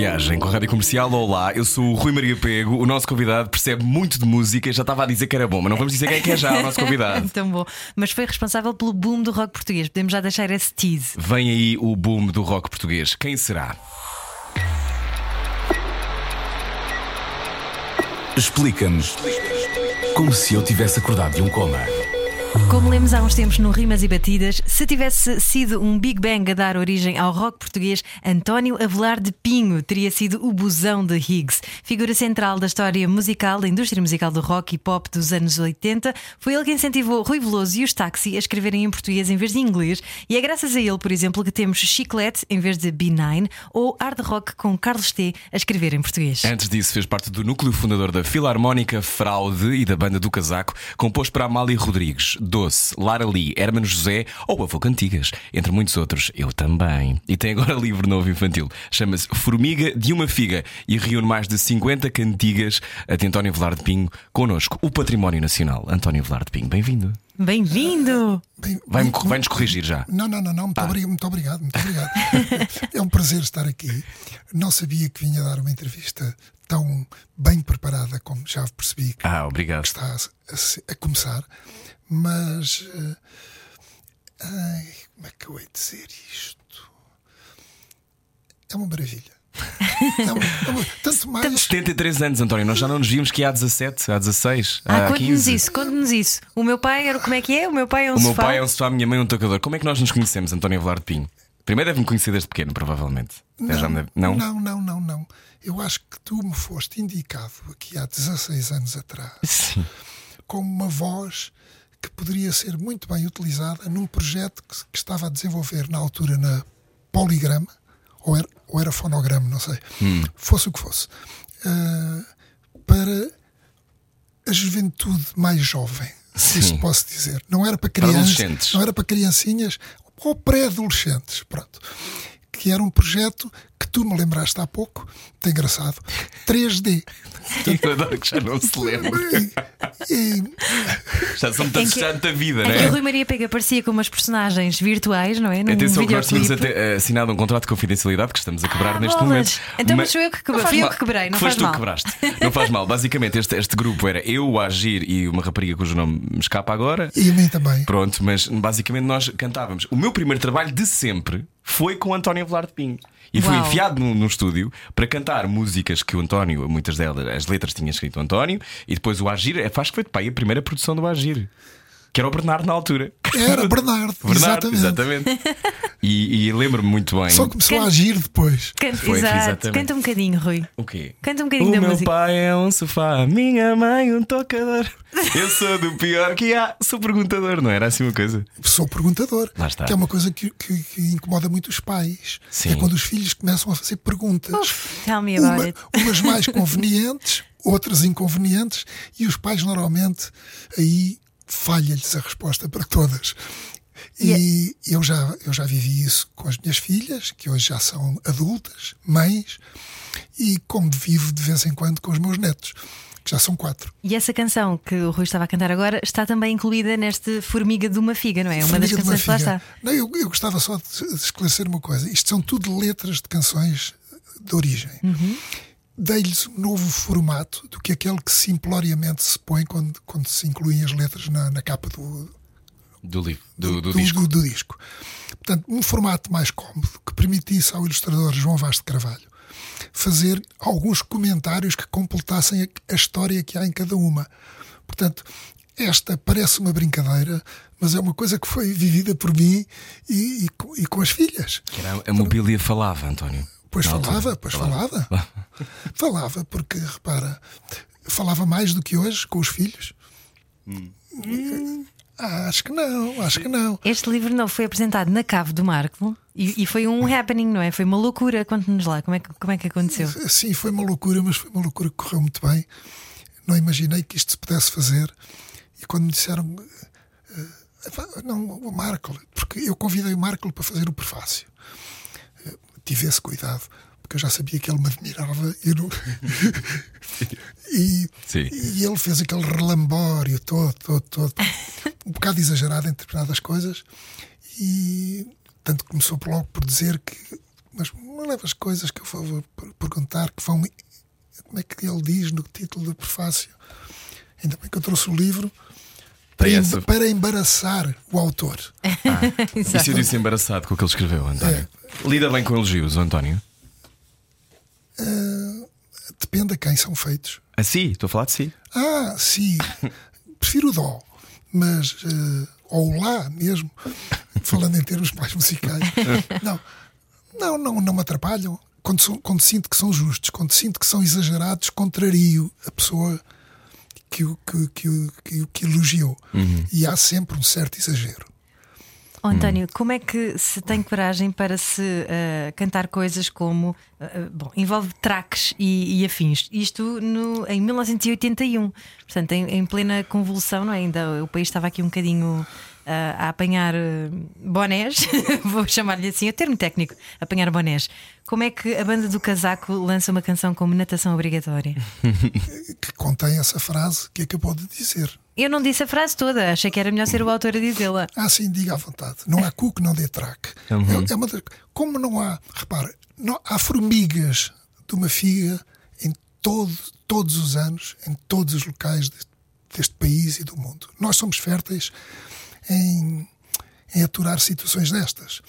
Viagem com a Rádio Comercial. Olá, eu sou o Rui Maria Pego. O nosso convidado percebe muito de música. Já estava a dizer que era bom, mas não vamos dizer quem é que é já o nosso convidado. Tão bom. Mas foi responsável pelo boom do rock português. Podemos já deixar esse tease. Vem aí o boom do rock português. Quem será? Explica-nos como se eu tivesse acordado de um coma. Como lemos há uns tempos no Rimas e Batidas, se tivesse sido um Big Bang a dar origem ao rock português, António Avelar de Pinho teria sido o busão de Higgs. Figura central da história musical, da indústria musical do rock e pop dos anos 80, foi ele que incentivou Rui Veloso e os Taxi a escreverem em português em vez de inglês, e é graças a ele, por exemplo, que temos Chiclete em vez de B9 ou Hard Rock com Carlos T a escrever em português. Antes disso, fez parte do núcleo fundador da Filarmónica Fraude e da banda do Casaco, compôs para Amália Rodrigues, Doce, Lara Lee, Hermano José ou Avô Cantigas, entre muitos outros. Eu também. E tem agora livro novo infantil. Chama-se Formiga de uma Figa e reúne mais de 50 cantigas de António Velar de Pinho connosco, o Património Nacional. António Velar de Pinho, bem-vindo. Bem-vindo! Vai-nos corrigir já. Não, não, não, não. Muito, Ah. obrigado, muito obrigado, muito obrigado. é um prazer estar aqui. Não sabia que vinha dar uma entrevista tão bem preparada como já percebi que Ah, obrigado. está a, a a começar, mas eh, ai, como é que eu hei de dizer isto? É uma maravilha. É uma- é uma- tanto mais 73 anos, António. Nós já não nos vimos que há 17, há 16, Ah, há conte-nos 15. isso, conte-nos isso. O meu pai era como é que é? O meu pai é um O meu sofá. pai é um sofá, a minha mãe é um tocador. Como é que nós nos conhecemos, António Velar de Pinho? Primeiro deve-me conhecer desde pequeno, provavelmente. Me deve- Não? não, não, não, não. Eu acho que tu me foste indicado aqui há 16 anos atrás Sim. como uma voz que poderia ser muito bem utilizada num projeto que, que estava a desenvolver na altura na Poligrama, ou era, ou era fonograma, não sei, fosse o que fosse, ah, para a juventude mais jovem, se isso posso dizer. Não era para crianças, não era para criancinhas ou pré-adolescentes, pronto. Que era um projeto que tu me lembraste há pouco, muito engraçado, 3D. Eu adoro que já não se lembra. E, Já são tantos já da vida, É não que o é? Rui Maria Pega parecia com umas personagens virtuais, não é? Num Atenção que nós tínhamos até, eh, assinado um contrato de confidencialidade que estamos a quebrar Ah, neste bolas. momento. Então, mas eu que quebrei, Não faz fui eu mal. que quebrei, não Foste faz tu mal. que quebraste. Não faz mal. Basicamente, este, este grupo era eu, o Agir e uma rapariga cujo nome me escapa agora. e a mim também. Pronto, mas basicamente nós cantávamos. O meu primeiro trabalho de sempre foi com o António Velar de Pinho. E fui Uau. enfiado no, no estúdio para cantar músicas que o António, muitas delas, as letras tinha escrito o António, e depois o Agir, é, acho que foi pai a primeira produção do Agir, que era o Bernardo na altura. Era Bernardo, Bernardo, exatamente. exatamente. E, e lembro-me muito bem. Só começou a agir depois. Canta, Foi, exato. exatamente. Canta um bocadinho, Rui. O quê? Canta um bocadinho o da meu música. pai é um sofá, minha mãe um tocador. Eu sou do pior que há, sou perguntador, não era assim uma coisa? Sou perguntador. Lá está. Que é uma coisa que, que- que incomoda muito os pais. Sim. É quando os filhos começam a fazer perguntas. Tell me about Uma- it. umas mais convenientes, outras inconvenientes, e os pais normalmente aí falha-lhes a resposta para todas. E eu, já, eu já vivi isso com as minhas filhas, que hoje já são adultas, mães, e como vivo de vez em quando com os meus netos, que já são quatro. E essa canção que o Rui estava a cantar agora está também incluída neste Formiga de uma Figa, não é? Uma das Formiga de uma canções que lá está. Não, eu, eu gostava só de esclarecer uma coisa. Isto são tudo letras de canções de origem. Uhum. Dei-lhes um novo formato do que aquele que simploriamente se põe quando, quando se incluem as letras na, na capa do, Do livro, do, do do- disco. do- disco. Portanto, um formato mais cómodo que permitisse ao ilustrador João Vaz de Carvalho fazer alguns comentários que completassem a, a história que há em cada uma. Portanto, esta parece uma brincadeira, mas é uma coisa que foi vivida por mim e, e com- e com as filhas. Que era a mobília falava, António. Pois altura. falava, pois falava. falava, porque repara, falava mais do que hoje com os filhos. Ah, acho que não, acho que não. Este livro não foi apresentado na Cave do Marco e, e foi um happening, não é? Foi uma loucura. Conte-nos lá como é, que, como é que aconteceu. Sim, foi uma loucura, mas foi uma loucura que correu muito bem. Não imaginei que isto se pudesse fazer. E quando me disseram, eh, Não, o Marco, porque eu convidei o Marco para fazer o prefácio. Eh, tive esse cuidado, porque eu já sabia que ele me admirava e, não... e, e, ele fez aquele relambório todo, todo, todo, um bocado exagerado em determinadas coisas. E tanto começou logo por dizer que. Mas não leva as coisas que eu vou perguntar, que vão. Como é que ele diz no título do prefácio? Ainda bem que eu trouxe o livro para, essa... para embaraçar o autor. Ah, e se eu disse embaraçado com o que ele escreveu, António? É. Lida bem com elogios, António? Uh, depende a quem são feitos. Ah, sim? Estou a falar de si. Ah, sim. Prefiro o dó, mas. Uh, ou lá mesmo, falando em termos mais musicais. Não, não, não, não me atrapalham. Quando, sou, quando sinto que são justos, quando sinto que são exagerados, contrario a pessoa que o que, que, que, que elogiou. Uhum. E há sempre um certo exagero. Oh, António, como é que se tem coragem para se uh, cantar coisas como. Uh, bom, envolve tracks e, e, afins. Isto no, em 1981, portanto, em, em, plena convulsão, não é? Ainda o país estava aqui um bocadinho a apanhar eh, bonés, vou chamar-lhe assim, o termo técnico, apanhar bonés. Como é que a banda do casaco lança uma canção como natação obrigatória? que contém essa frase que acabou de dizer. Eu não disse a frase toda, achei que era melhor ser o autor a dizê-la. Ah, sim, diga à vontade. Não há cu que não dê track. Uhum. É, é uma, como não há, repara, não, há formigas de uma figa em todo, todos os anos, em todos os locais de, deste país e do mundo. Nós somos férteis em, em aturar situações destas.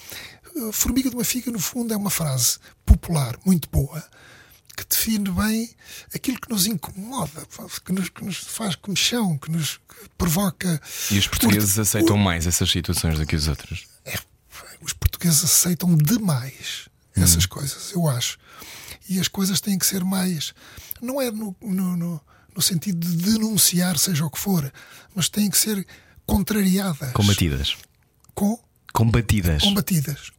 Formiga de uma figa, no fundo, é uma frase popular muito boa que define bem aquilo que nos incomoda, que nos, que nos faz comichão, que nos provoca. E os portugueses o, aceitam o, mais essas situações do que os outros? É, os portugueses aceitam demais hum. essas coisas, eu acho. E as coisas têm que ser mais. Não é no, no, no, no sentido de denunciar, seja o que for, mas têm que ser contrariadas. Combatidas. Com? Combatidas. Combatidas.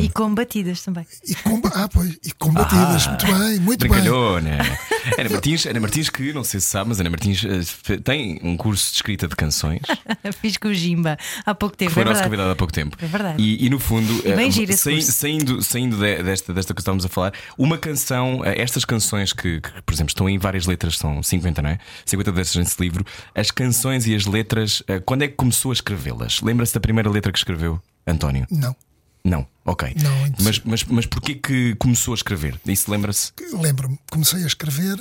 E combatidas também. E, comba ah, pois, e combatidas, ah, muito bem, muito brincalhona. bem. Ana Martins, Ana Martins, que não sei se sabe, mas Ana Martins uh, tem um curso de escrita de canções. Fiz com o Jimba há pouco tempo. Foi é nosso convidado há pouco tempo. É verdade. E, e no fundo, uh, bem gira saindo, saindo de, desta, desta que estamos a falar, uma canção, uh, estas canções que, que, por exemplo, estão em várias letras, são 50, não é? 50 destas nesse livro. As canções e as letras, quando é que começou a escrevê-las? Lembra-se da primeira letra que escreveu, António? Não. Não, ok. Não, mas, mas, mas porquê que começou a escrever? Isso lembra-se? Lembro-me. Comecei a escrever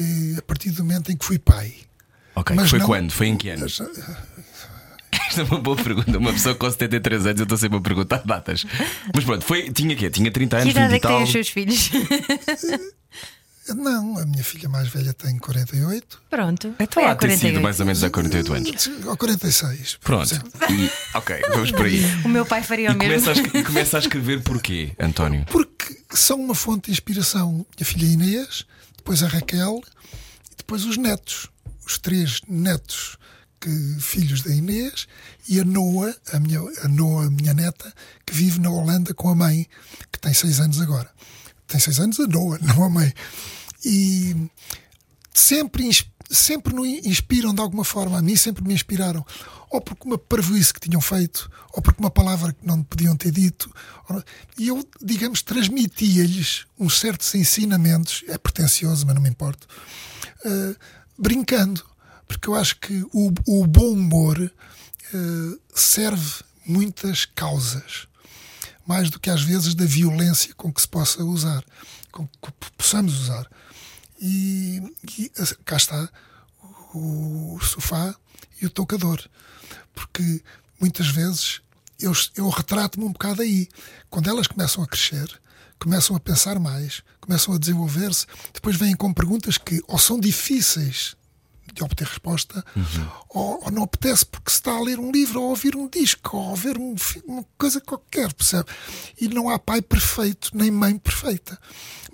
eh, a partir do momento em que fui pai. Ok, mas foi não... quando? Foi em que ano? Esta é uma boa pergunta. Uma pessoa com 73 anos, eu estou sempre a perguntar datas. Mas pronto, foi, tinha quê? Tinha 30 anos, que idade 20 é que tem os seus filhos? Não, a minha filha mais velha tem 48. Pronto. Então há ter sido mais ou menos há 48 anos. Ou 46. Pronto. E, ok, vamos por aí. O meu pai faria o e mesmo. Começa a, começa a escrever porquê, António? Porque são uma fonte de inspiração. A filha Inês, depois a Raquel e depois os netos. Os três netos que, filhos da Inês e a Noa, a minha, a Noa, a minha neta, que vive na Holanda com a mãe, que tem seis anos agora tem seis anos, a Noa, não a mãe. E sempre, sempre nos inspiram de alguma forma. A mim sempre me inspiraram. Ou porque uma parvoíce que tinham feito, ou porque uma palavra que não podiam ter dito. E eu, digamos, transmitia-lhes uns certos ensinamentos, é pretencioso, mas não me importa, uh, brincando. Porque eu acho que o, o bom humor uh, serve muitas causas mais do que às vezes da violência com que se possa usar, com que possamos usar. E, e cá está o, sofá e o tocador, porque muitas vezes eu, eu retrato-me um bocado aí. Quando elas começam a crescer, começam a pensar mais, começam a desenvolver-se, depois vêm com perguntas que ou são difíceis de obter resposta, uhum. ou, ou, não apetece porque se está a ler um livro, ou a ouvir um disco, ou a ver um, uma coisa qualquer, percebe? E não há pai perfeito, nem mãe perfeita.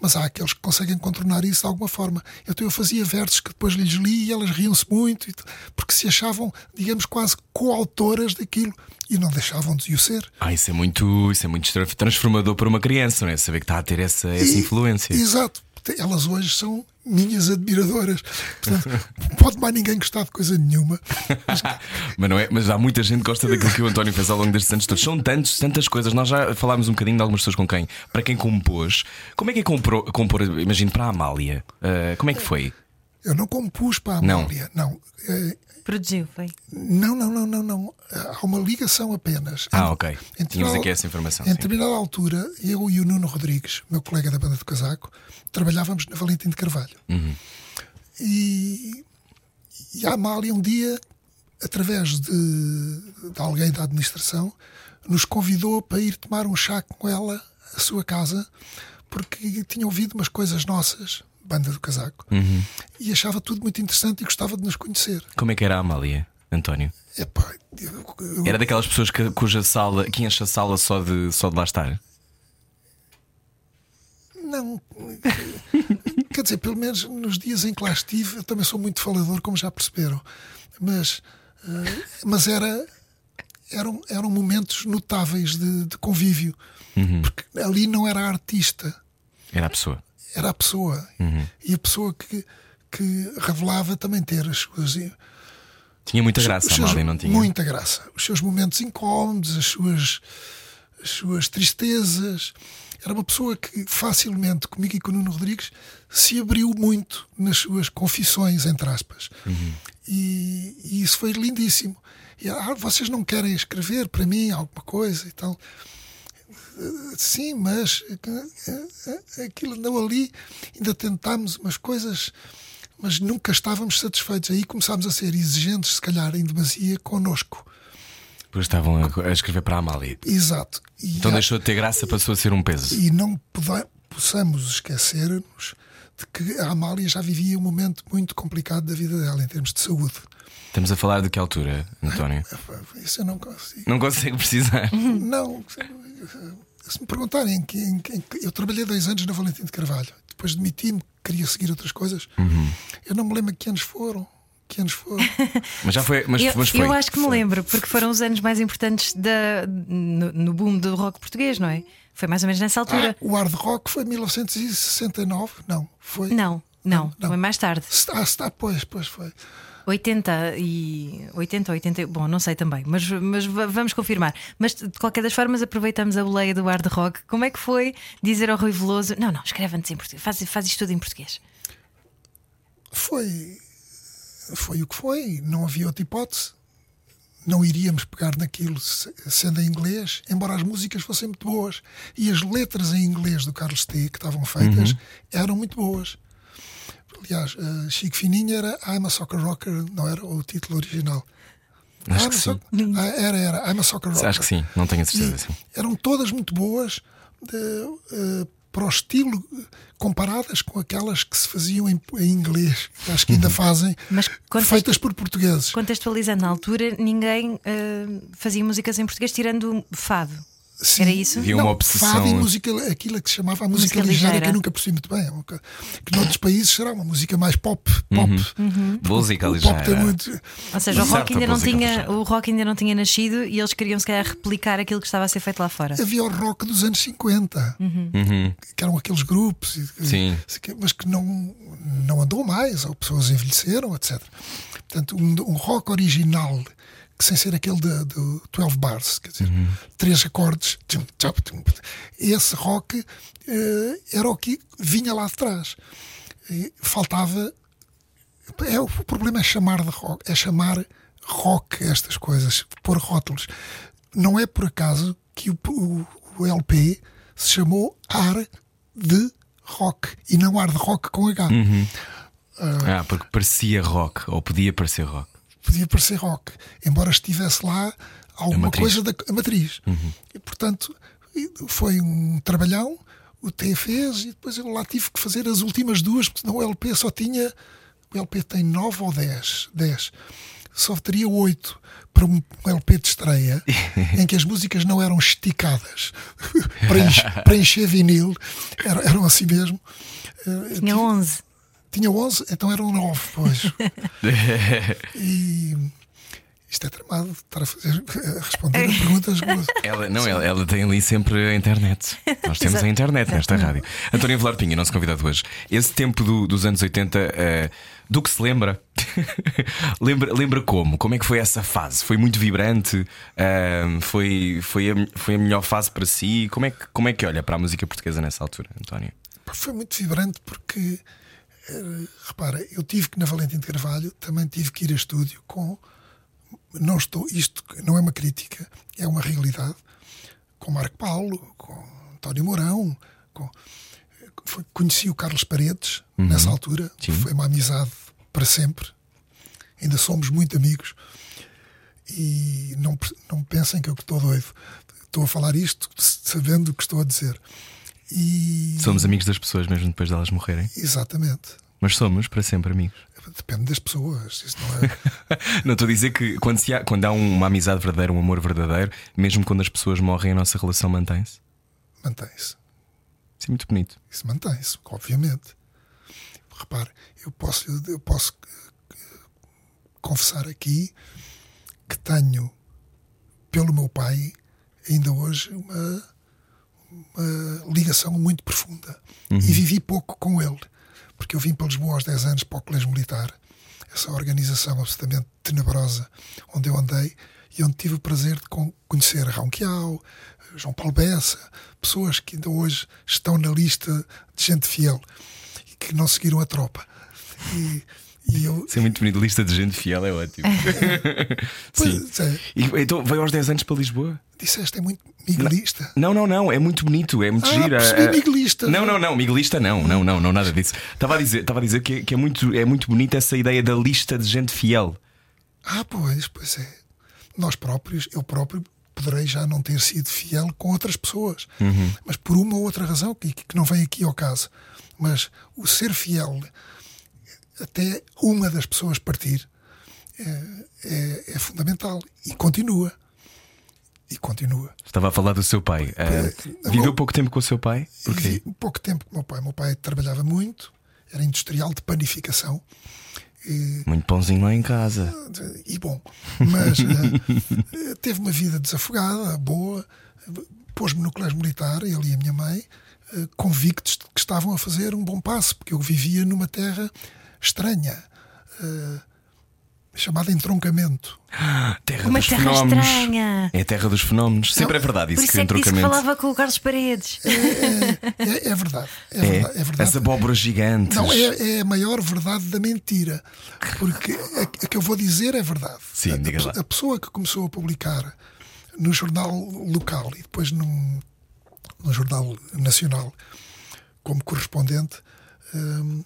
Mas há aqueles que conseguem contornar isso de alguma forma. Então eu fazia versos que depois lhes li e elas riam-se muito, porque se achavam, digamos, quase coautoras daquilo e não deixavam de o ser. Ah, isso é muito, isso é muito transformador para uma criança, não é? Saber que está a ter essa, essa e, influência. Exato elas hoje são minhas admiradoras. Portanto, pode mais ninguém gostar de coisa nenhuma. Mas, mas, não é, mas há muita gente que gosta daquilo que o António fez ao longo destes anos todos. São tantos, tantas coisas. Nós já falámos um bocadinho de algumas pessoas com quem, para quem compôs. Como é que é compor, compor imagino, para a Amália? Uh, como é que foi? Eu não compus para a Amália, não. não. Uh, Produziu, foi? Não, não, não, não, não. Há uma ligação apenas. Ah, ok. Em, Tínhamos aqui essa informação. Em determinada altura, eu e o Nuno Rodrigues, meu colega da banda do casaco, trabalhávamos na Valentim de Carvalho. Uhum. E, e a Amália, um dia, através de, de alguém da administração, nos convidou para ir tomar um chá com ela à sua casa, porque tinha ouvido umas coisas nossas banda do casaco. Uhum. E achava tudo muito interessante e gostava de nos conhecer. Como é que era a Amália, António? Epá, eu, eu... Era daquelas pessoas que, cuja sala, que enche a sala só de, só de lá estar? Não. Quer dizer, pelo menos nos dias em que lá estive, eu também sou muito falador, como já perceberam. Mas, uh, mas era, eram, eram momentos notáveis de, de convívio. Uhum. Porque ali não era a artista. Era a pessoa era a pessoa. Uhum. E a pessoa que, que revelava também ter as suas. Tinha muita graça, seus, Amália, não tinha? Muita graça. Os seus momentos incómodos, as suas, as suas tristezas. Era uma pessoa que facilmente, comigo e com o Nuno Rodrigues, se abriu muito nas suas confissões, entre aspas. Uhum. E, e, isso foi lindíssimo. E, ah, vocês não querem escrever para mim alguma coisa e tal sim, mas aquilo andou ali, ainda tentámos umas coisas, mas nunca estávamos satisfeitos. Aí começámos a ser exigentes, se calhar, em demasia connosco. Pois estavam a, escrever para a Amália. Exato. E então há, deixou de ter graça, passou a ser um peso. E não possamos esquecer-nos de que a Amália já vivia um momento muito complicado da vida dela, em termos de saúde. Estamos a falar de que altura, António? Isso eu não consigo. Não consegue precisar? Não se me perguntarem, em que, em que, eu trabalhei dois anos na Valentim de Carvalho, depois demiti-me, queria seguir outras coisas. Uhum. Eu não me lembro que anos foram. Que anos foram? mas já foi. Mas, eu, mas foi. eu acho que me lembro, porque foram os anos mais importantes da, no, no boom do rock português, não é? Foi mais ou menos nessa altura. Ah, o hard rock foi 1969? Não, foi. Não, não, não. foi mais tarde. Ah, está, pois, pois foi. 80 e 80 80, bom, não sei também, mas, mas vamos confirmar. Mas de qualquer das formas, aproveitamos a boleia do hard rock. Como é que foi dizer ao Rui Veloso: não, não, escreve-nos em português, faz, faz isto tudo em português? Foi. Foi o que foi, não havia outra hipótese. Não iríamos pegar naquilo sendo em inglês, embora as músicas fossem muito boas. E as letras em inglês do Carlos T, que estavam feitas, uhum. eram muito boas. Aliás, uh, Chico Fininho era I'm a Soccer Rocker, não era o título original. Acho I'm que sim. Ah, era, era, I'm a Soccer Rocker. Acho que sim, não tenho a certeza. Sim. Eram todas muito boas de, uh, para o estilo, comparadas com aquelas que se faziam em, em inglês, que acho que ainda uhum. fazem, Mas feitas por portugueses. Contextualizando, na altura, ninguém uh, fazia músicas em português tirando fado. Sim. Era isso? Havia uma não, obsessão. Fado e música, aquilo que se chamava a música, música ligeira, ligeira, que eu nunca percebi muito bem. É que noutros países será uma música mais pop. pop. Uhum. Uhum. Música ligeira. Pop muito... Ou seja, o rock, ainda não tinha, o rock ainda não tinha nascido e eles queriam se calhar replicar aquilo que estava a ser feito lá fora. Havia o rock dos anos 50, uhum. uhum. que eram aqueles grupos, Sim. mas que não, não andou mais, ou pessoas envelheceram, etc. Portanto, um, um rock original que sem ser aquele de, de 12 bars, quer dizer, uhum. três acordes. Esse rock uh, era o que vinha lá de trás. E faltava. É, o problema é chamar de rock, é chamar rock estas coisas, pôr rótulos. Não é por acaso que o, o, o LP se chamou Ar de Rock e não Ar de Rock com H. Uhum. Uh, ah, porque parecia rock, ou podia parecer rock podia parecer rock, embora estivesse lá alguma coisa da matriz. Uhum. E, portanto, foi um trabalhão, o T fez, e depois eu lá tive que fazer as últimas duas, porque senão o LP só tinha. O LP tem 9 ou 10. 10. Só teria 8 para um LP de estreia em que as músicas não eram esticadas para, encher, para encher vinil, eram, eram assim mesmo. Eh, tinha 11. Tinha 11, então eram 9, pois. e, Isto é tramado, estar a, fazer, a responder a perguntas. Ela, não, ela, ela, tem ali sempre a internet. Nós temos a internet nesta rádio. António Velar Pinha, nosso convidado hoje. Esse tempo do, dos anos 80, uh, do que se lembra? lembra? Lembra como? Como é que foi essa fase? Foi muito vibrante? Uh, foi, foi, a, foi a melhor fase para si? Como é, que, como é que olha para a música portuguesa nessa altura, António? Foi muito vibrante porque, repara, eu tive que na Valentim de Carvalho também tive que ir a estúdio com não estou, isto não é uma crítica, é uma realidade. Com Marco Paulo, com António Mourão, com, foi, conheci o Carlos Paredes uhum. nessa altura, Sim. foi uma amizade para sempre. Ainda somos muito amigos. E não, não pensem que eu estou doido. Estou a falar isto sabendo o que estou a dizer. E... Somos amigos das pessoas mesmo depois delas morrerem. Exatamente. Mas somos para sempre amigos. Depende das pessoas. Isso não é. não estou a dizer que quando, se há, quando há uma amizade verdadeira, um amor verdadeiro, mesmo quando as pessoas morrem, a nossa relação mantém-se? Mantém-se. Isso é muito bonito. Isso mantém-se, obviamente. Repare, eu posso, eu posso eh, confessar aqui que tenho, pelo meu pai, ainda hoje, uma, uma ligação muito profunda. Uhum. E vivi pouco com ele porque eu vim para Lisboa aos 10 anos para o Colégio Militar, essa organização absolutamente tenebrosa onde eu andei e onde tive o prazer de conhecer Raul Quiau, João Paulo Bessa, pessoas que ainda hoje estão na lista de gente fiel e que não seguiram a tropa. E, e eu... Isso é muito bonito, lista de gente fiel é ótimo. Sim. É. E, então veio aos 10 anos para Lisboa? Disseste, é muito miguelista. Não, não, não, é muito bonito, é muito ah, gira. É miguelista. Não, não, não, miguelista não, não, não, não, nada disso. Estava a dizer, estava a dizer que, que é, muito, é muito bonita essa ideia da lista de gente fiel. Ah, pois, pois é. Nós próprios, eu próprio, poderei já não ter sido fiel com outras pessoas, uhum. mas por uma ou outra razão que, que não vem aqui ao caso. Mas o ser fiel até uma das pessoas partir é, é, é fundamental e continua e continua. Estava a falar do seu pai. Uh, viveu pouco tempo com o seu pai? Porquê? Pouco tempo com o meu pai. O meu pai trabalhava muito, era industrial de panificação. E, muito pãozinho lá em casa. E bom, mas uh, teve uma vida desafogada, boa. Pôs-me no colégio militar, ele e a minha mãe, uh, convictos de que estavam a fazer um bom passo, porque eu vivia numa terra estranha. Uh, chamada entroncamento. terra Uma dos terra fenómenos. estranha. É a terra dos fenómenos. Sempre é verdade isso Por isso que é que disse que entroncamento. falava com o Carlos Paredes. É, é, é verdade. É, verdade, é verdade. As abóboras gigantes. Não, é, é a maior verdade da mentira. Porque a, a que eu vou dizer é verdade. Sim, a, diga lá. a pessoa que começou a publicar no jornal local e depois num, no jornal nacional como correspondente. Hum,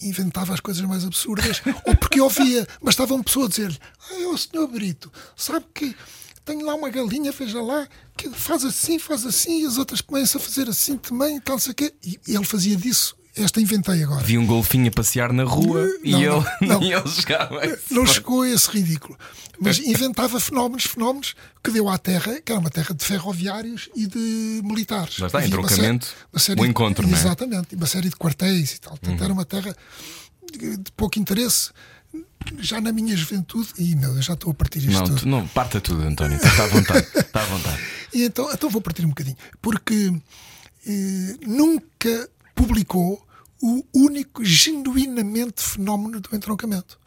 inventava as coisas mais absurdas, ou porque ouvia, mas estava uma pessoa a dizer-lhe: Ah, o senhor Brito, sabe que tenho lá uma galinha, veja lá, que faz assim, faz assim, e as outras começam a fazer assim também, tal, sei quê. E ele fazia disso. Esta inventei agora. Vi um golfinho a passear na rua não, e não, ele, não, e ele chegava. Não chegou a esse ridículo. Mas inventava fenómenos, fenómenos que deu à terra, que era uma terra de ferroviários e de militares. Já está, Havia uma série, o encontro, de, não é? Exatamente, uma série de quartéis e tal. Portanto, uhum. era uma terra de, de pouco interesse já na minha juventude, e meu Deus, já estou a partir isto não, tudo. Tu, não, parta tudo, António, está à vontade. Está à vontade. e então, então vou partir um bocadinho, porque eh, nunca publicou o único genuinamente fenómeno do entroncamento,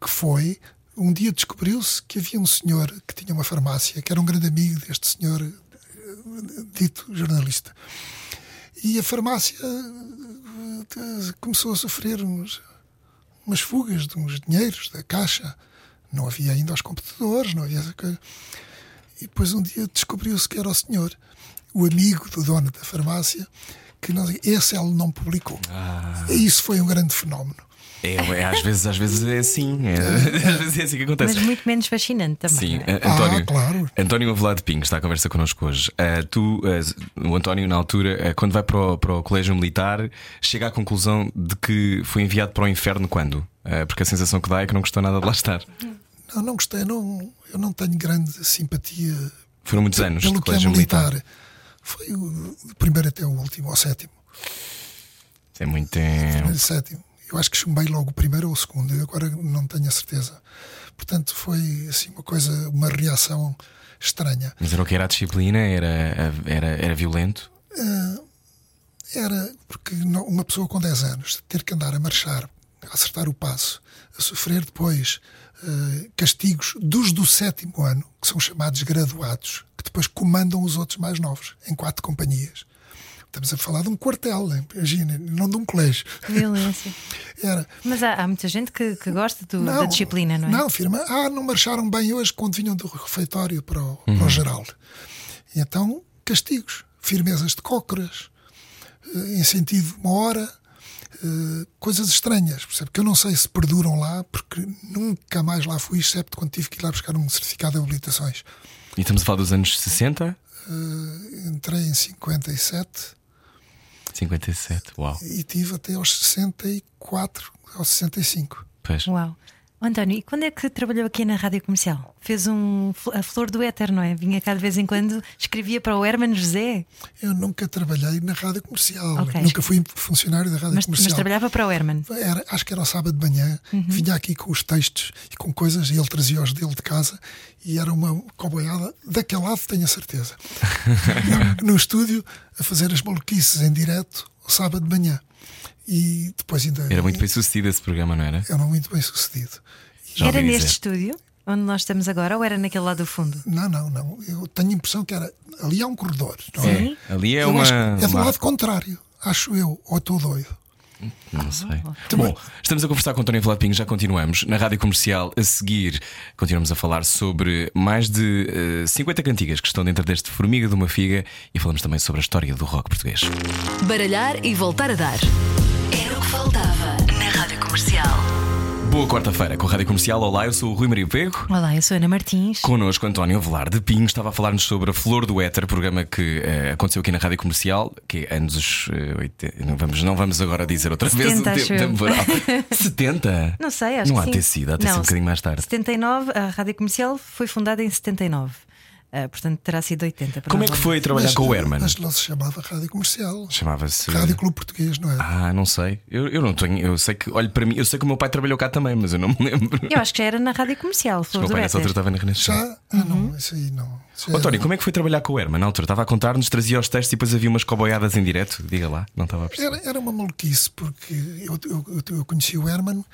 que foi um dia descobriu-se que havia um senhor que tinha uma farmácia, que era um grande amigo deste senhor dito jornalista. E a farmácia eh, começou a sofrer uns, umas fugas de uns dinheiros da caixa. Não havia ainda os computadores, não havia essa coisa. E depois um dia descobriu-se que era o senhor, o amigo do dono da farmácia, que não, esse ele não publicou. Ah. Isso foi um grande fenómeno. É, é, às, vezes, às vezes é assim. É, às vezes é assim que acontece. Mas muito menos fascinante também. Sim, é? António, ah, claro. António Avelado Pinho está à conversa connosco hoje. Uh, tu, uh, o António, na altura, uh, quando vai para o, para o Colégio Militar, chega à conclusão de que foi enviado para o inferno quando? porque a sensação que dá é que não gostou nada de lá estar. Não, não gostei, não, eu não tenho grande simpatia. Foram muitos anos pelo de é Colégio militar. Militar. Foi o, primeiro até o último, ao sétimo. É muito tempo. Primeiro, sétimo. Eu acho que chumbei logo o primeiro ou o segundo, agora não tenho a certeza. Portanto, foi assim uma coisa, uma reação estranha. Mas era o que era a disciplina? Era, era, era violento? Era porque uma pessoa com 10 anos ter que andar a marchar, a acertar o passo, a sofrer depois eh, castigos dos do sétimo ano, que são chamados graduados, que depois comandam os outros mais novos, em quatro companhias. Estamos a falar de um quartel, hein? imagina, não de um colégio. Violência. Era. Mas há, há muita gente que, que gosta do- da disciplina, não é? Não, firma. Ah, não marcharam bem hoje quando vinham do refeitório para o, para o geral. E então, castigos, firmezas de cócoras, eh, em sentido uma hora, eh, coisas estranhas, percebe? Que eu não sei se perduram lá, porque nunca mais lá fui, excepto quando tive que ir lá buscar um certificado de habilitações. E estamos a falar dos anos 60? Eh, Entrei em 57 57, uau. e tive até aos 64, aos 65. Pois. Uau. António, e quando é que trabalhou aqui na rádio comercial? Fez um, a flor do éter, não é? Vinha cá de vez em quando, escrevia para o Herman José, Eu nunca trabalhei na rádio comercial, Ok. nunca fui funcionário da rádio mas, comercial. mas trabalhava para o Herman. Era- acho que era ao sábado de manhã, vinha aqui com os textos e com coisas, e ele trazia os dele de casa, e era uma coboiada daquele lado, tenho a certeza. no, no estúdio, a fazer as maluquices em direto, ao sábado de manhã. E depois ainda. Era muito bem sucedido esse programa, não era? Era muito bem sucedido. Já era neste dizer. estúdio, onde nós estamos agora, ou era naquele lado do fundo? Não, não, não. Eu tenho a impressão que era. Ali há um corredor, não é? Sim. Ali é Eu uma. é do uma- lado contrário, acho eu, ou estou doido. Não sei. Bom, estamos a conversar com António Vlado Pinho, já continuamos. Na rádio comercial, a seguir, continuamos a falar sobre mais de eh, 50 cantigas que estão dentro deste Formiga de uma Figa e falamos também sobre a história do rock português. Baralhar e voltar a dar. Era o que faltava na Rádio Comercial. Boa quarta-feira com a rádio comercial. Olá, eu sou o Rui Maria Pego. Olá, eu sou Ana Martins. Connosco António Velar de Pinho estava a falar-nos sobre a Flor do Éter, programa que eh, aconteceu aqui na Rádio Comercial, que é anos eh, 80. Não vamos, não vamos agora dizer outra vez o 70, acho tempo eu. temporal. 70? Não sei, acho Não que há sim. ter sido, há ter sido um bocadinho mais tarde. 79, a rádio comercial foi fundada em 79. Ah, portanto, terá sido 80. Como é que foi trabalhar Mas- com o Herman? Mas não se chamava Rádio Comercial. Chamava-se. Rádio Clube Português, não é? Ah, não sei. Eu, eu não tenho. Eu sei que, olho para mim, eu sei que o meu pai trabalhou cá também, mas eu não me lembro. Eu acho que já era na rádio comercial. O meu pai nessa altura estava na Renascença. Já? Ah, não, isso aí não. Isso Ô, é- como é que foi trabalhar com o Herman na altura? Estava a contar-nos, trazia os textos e depois havia umas coboiadas em direto? Diga lá, não estava a perceber. Era, era uma maluquice, porque eu, eu, eu- eu conheci o Herman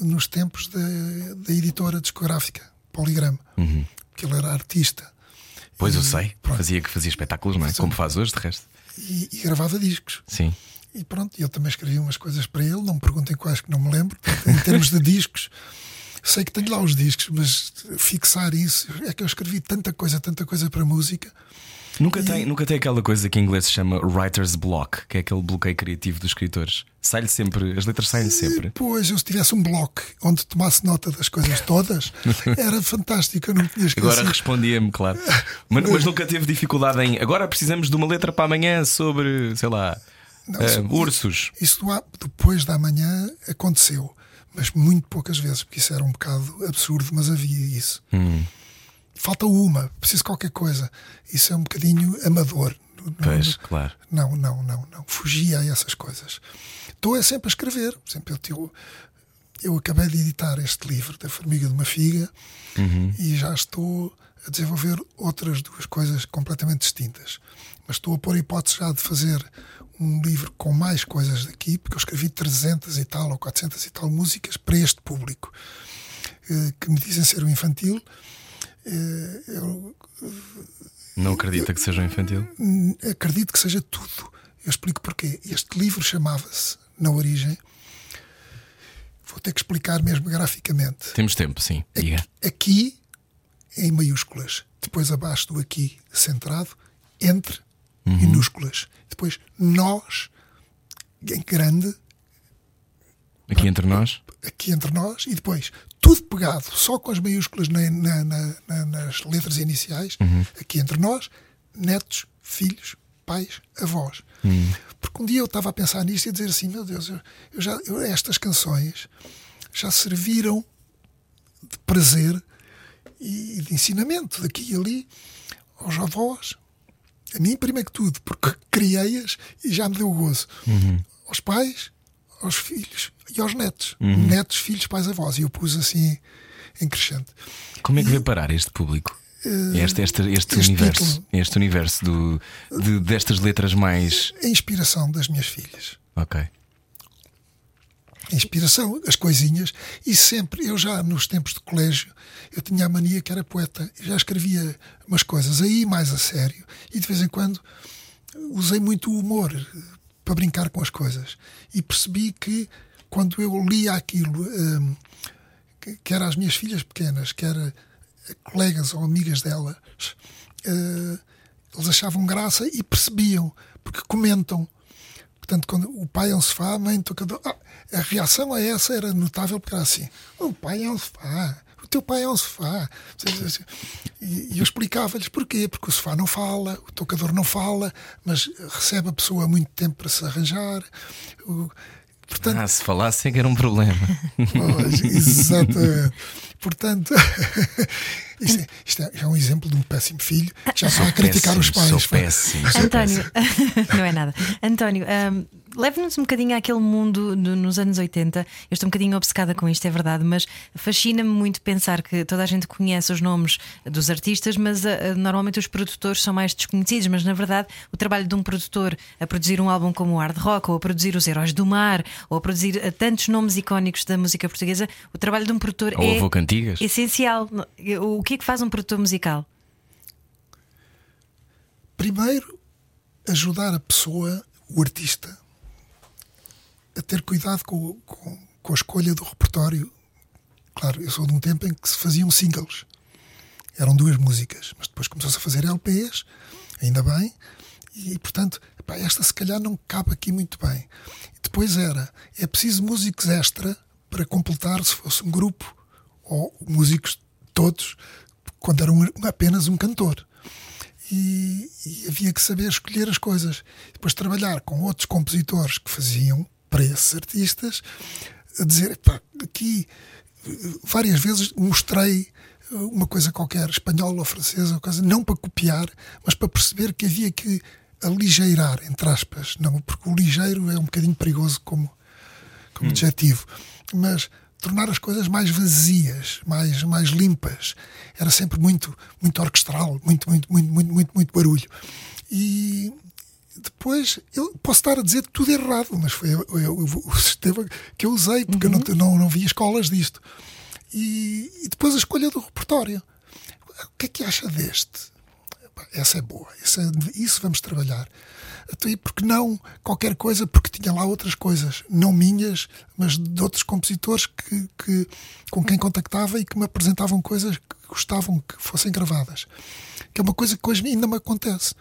nos tempos da, da editora discográfica, Poligrama, Uhum. porque ele era artista Pois eu sei, Pronto. fazia que fazia espetáculos, não é? Como faz hoje, de resto. e, e gravava discos. Sim. E pronto, eu também escrevi umas coisas para ele, não me perguntem quais que não me lembro. Em termos de discos, sei que tenho lá os discos, mas fixar isso, é que eu escrevi tanta coisa, tanta coisa para música. Nunca tem, nunca tem aquela coisa que em inglês se chama writer's block, que é aquele bloqueio criativo dos escritores. Sai-lhe sempre, as letras saem-lhe sempre. Depois, eu se tivesse um bloco onde tomasse nota das coisas todas, era fantástico, eu não tinha esquecido. Agora respondia-me, claro. Mas, mas nunca teve dificuldade em. Agora precisamos de uma letra para amanhã sobre, sei lá, eh, ursos. Isso depois da manhã aconteceu, mas muito poucas vezes, porque isso era um bocado absurdo, mas havia isso. Hum. Falta uma, preciso de qualquer coisa. Isso é um bocadinho amador. Não- Pois, claro. Não, não, não, não. Fugia a essas coisas. Estou é sempre a escrever. Por exemplo, eu, eu, eu acabei de editar este livro da Formiga de uma Figa e já estou a desenvolver outras duas coisas completamente distintas. Mas estou a pôr a hipótese já de fazer um livro com mais coisas daqui, porque eu escrevi 300 e tal ou 400 e tal músicas para este público eh, que me dizem ser o infantil. Eh, Eu Não acredita que seja infantil? Hum, acredito que seja tudo. Eu explico porquê. Este livro chamava-se, na origem, vou ter que explicar mesmo graficamente. Temos tempo, sim. Diga. Aqui, em maiúsculas, depois abaixo do aqui centrado, entre minúsculas. Depois nós, em grande, Aqui entre nós. aqui entre nós, e depois tudo pegado, só com as maiúsculas na- na- na- na- nas letras iniciais, aqui entre nós, netos, filhos, pais, avós. Porque um dia eu estava a pensar nisto e a dizer assim: meu Deus, eu, eu já, eu- estas canções já serviram de prazer e de ensinamento daqui e ali aos avós. A mim, primeiro que tudo, porque criei-as e já me deu gozo. Aos pais, aos filhos e aos netos. Netos, filhos, pais, avós. E eu pus assim em crescente. Como é que veio parar este público? Este, este, este, este universo, título. este universo do, de- destas letras mais. A inspiração das minhas filhas. Ok. A inspiração, as coisinhas. E sempre, eu já nos tempos de colégio, eu tinha a mania que era poeta. Já escrevia umas coisas aí mais a sério. E de vez em quando usei muito o humor para brincar com as coisas. E percebi que quando eu lia aquilo, hum, que, que era as minhas filhas pequenas, que era colegas ou amigas delas, eh, eles achavam graça e percebiam, porque comentam. Portanto, quando o pai é um sofá, a mãe tocador. Ah, a reação a essa era notável porque era assim: o pai é um sofá, teu pai é um sofá. E, eu explicava-lhes porquê: porque o sofá não fala, o tocador não fala, mas recebe a pessoa há muito tempo para se arranjar. O- portanto, Ah, se falassem que era um problema. Pois, exatamente. Portanto, isto, é, isto é- é um exemplo de um péssimo filho que já está a criticar os Péssimo, pais. Sou péssimo. sou António, péssimo. não é nada. António, hum, leve-nos um bocadinho àquele mundo do- nos anos 80. Eu estou um bocadinho obcecada com isto, é verdade, mas fascina-me muito pensar que toda a gente conhece os nomes dos artistas, mas ah, normalmente os produtores são mais desconhecidos. Mas na verdade, o trabalho de um produtor a produzir um álbum como o Hard Rock, ou a produzir Os Heróis do Mar, ou a produzir ah, tantos nomes icónicos da música portuguesa, o trabalho de um produtor Ou é essencial. O que é que faz um produtor musical? Primeiro, ajudar a pessoa, o artista, a ter cuidado com, com, com a escolha do repertório. Claro, eu sou de um tempo em que se faziam singles. Eram duas músicas, mas depois começou-se a fazer LPs, ainda bem, e portanto, esta se calhar não cabe aqui muito bem. Depois era, é preciso músicos extra para completar se fosse um grupo, ou músicos todos, quando era um- apenas um cantor. E, e havia que saber escolher as coisas. Depois trabalhar com outros compositores que faziam para esses artistas, a dizer, "Epá, aqui várias vezes mostrei eh, uma coisa qualquer, espanhola ou francesa, ou coisa, não para copiar, mas para perceber que havia que aligeirar, entre aspas, não, porque o ligeiro é um bocadinho perigoso como, como adjetivo, mas tornar as coisas mais vazias, mais, mais limpas. Era sempre muito, muito orquestral, muito, muito, muito, muito, muito, muito barulho. E depois eu posso estar a dizer tudo errado, mas foi eu- eu- o sistema que eu usei, porque eu não, não, não vi escolas disto. E, e depois a escolha do repertório. O que é que acha deste? Essa é boa, essa é- isso vamos trabalhar. Então, e porque não qualquer coisa, porque tinha lá outras coisas, não minhas, mas de outros compositores que, que- com quem contactava e que me apresentavam coisas que gostavam que fossem gravadas. Que é uma coisa que hoje ainda me acontece.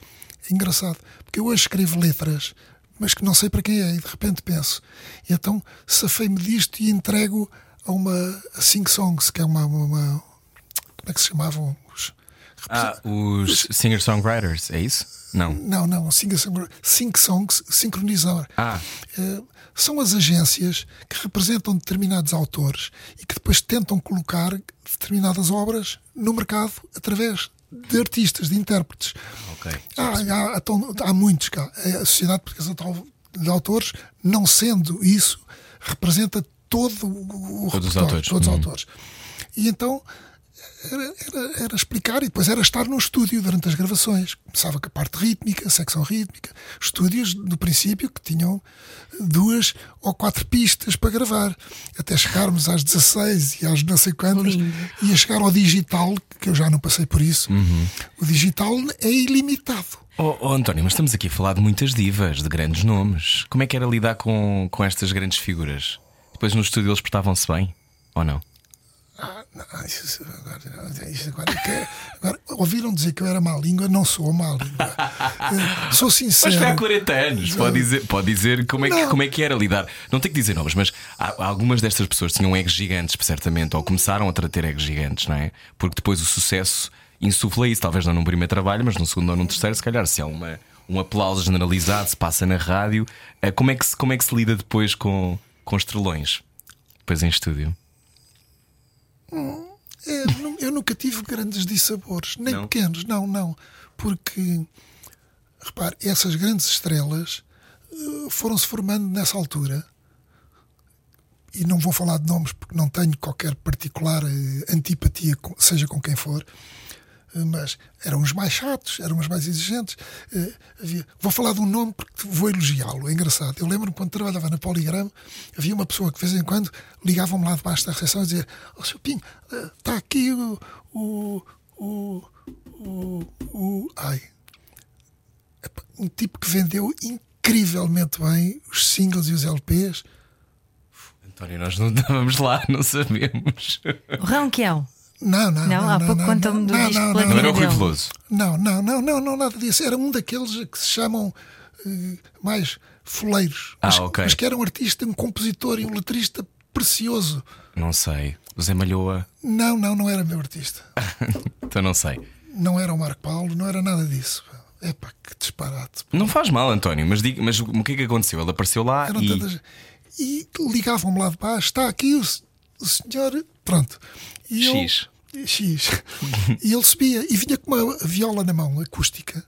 É engraçado, porque eu hoje escrevo letras, mas que não sei para quem é, e de repente penso, e então safei-me disto e entrego a uma a Sing Songs, que é uma, uma- uma- como é que se chamavam Ah, os singer-songwriters, é isso? Não. Não, não, Sing Songs, sincronizar. Ah. Eh, são as agências que representam determinados autores e que depois tentam colocar determinadas obras no mercado através de artistas, de intérpretes. Ok. Há, há, há muitos cá. A Sociedade Portuguesa de Au- de Autores, não sendo isso, representa todo o, Todos os autores. todos os Uhum. autores. E então era, era- era explicar e depois era estar no estúdio durante as gravações. Começava com a parte rítmica, a secção rítmica, estúdios no princípio que tinham duas ou quatro pistas para gravar, até chegarmos às 16 e às não sei quantas, Lindo. ia chegar ao digital, que eu já não passei por isso. Uhum. O digital é ilimitado. Oh, oh, António, mas estamos aqui a falar de muitas divas, de grandes nomes. Como é que era lidar com, com estas grandes figuras? Depois no estúdio eles portavam-se bem? Ou não? Ah, não, isso, agora, isso agora, é agora, ouviram dizer que eu era má língua, não sou má língua. Eh, sou Mas sincero. foi há 40 anos. Pode dizer, pode dizer como, é que, Não. como é que era lidar. Não tem que dizer nomes, mas há- algumas destas pessoas tinham egos gigantes, certamente, ou começaram a ter egos gigantes, não é? Porque depois o sucesso insufla isso, talvez não num primeiro trabalho, mas num segundo ou num terceiro, se calhar, se há uma, um aplauso generalizado, se passa na rádio, eh, como é que se, como é que se lida depois com, com estrelões? Depois em estúdio. É, eu nunca tive grandes dissabores, nem Não? pequenos, não, não. Porque, repare, essas grandes estrelas eh, foram-se formando nessa altura e não vou falar de nomes porque não tenho qualquer particular eh, antipatia, seja com quem for, mas eram os mais chatos, eram os mais exigentes. Eh, havia- vou falar de um nome porque vou elogiá-lo, é engraçado. Eu lembro-me quando trabalhava na Poligrama, havia uma pessoa que de vez em quando ligava-me lá debaixo da recepção e dizia: Ó oh, Pinho, eh, está aqui o. o, o, o, o ai, um tipo que vendeu incrivelmente bem os singles e os LPs. António, nós não estávamos lá, não sabemos. O Ronquião. Não, não, Não, não. há não, pouco não, do não, disco não, Não era o Rui. Veloso. Não, não, não, não, não, nada disso. Era um daqueles que se chamam eh, mais foleiros. Ah, mas, ok. mas que era um artista, um compositor e um letrista precioso. Não sei. O Zé Malhoa. Não, não, não era meu artista. Então não sei. Não era o Marco Paulo, não era nada disso. Epá, que disparate. Não faz mal, António, mas, diga, mas o que é que aconteceu? Ele apareceu lá Eram e. tantas. E ligavam-me lá de baixo, está aqui o, o senhor. Pronto. E eu- X. E ele subia e vinha com uma viola na mão, acústica.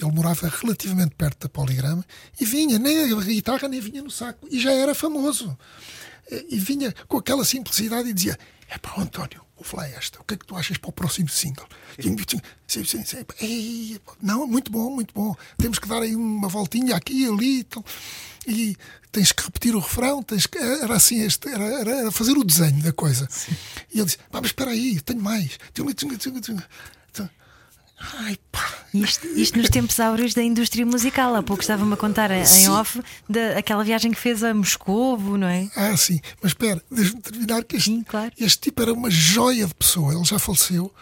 Ele morava relativamente perto da poligrama e vinha, nem a guitarra nem vinha no saco. E já era famoso. E vinha com aquela simplicidade e dizia: É pá, António, falar esta. O que é que tu achas para o próximo single? Sim, sim, sim. Ei, pá, Não, muito bom, muito bom. Temos que dar aí uma voltinha aqui e ali e tal. E tens que repetir o refrão. Tens que... Era assim, este, era, era, era fazer o desenho da coisa. E ele disse: Pá, mas espera aí, tenho mais. Ai, pá. Isto, isto nos tempos áureos da indústria musical. Há pouco estava-me a contar em Sim. off daquela viagem que fez a Moscovo, não é? Ah, sim. Mas espera, deixa-me terminar que este, Sim, claro. este tipo era uma joia de pessoa. Ele já faleceu.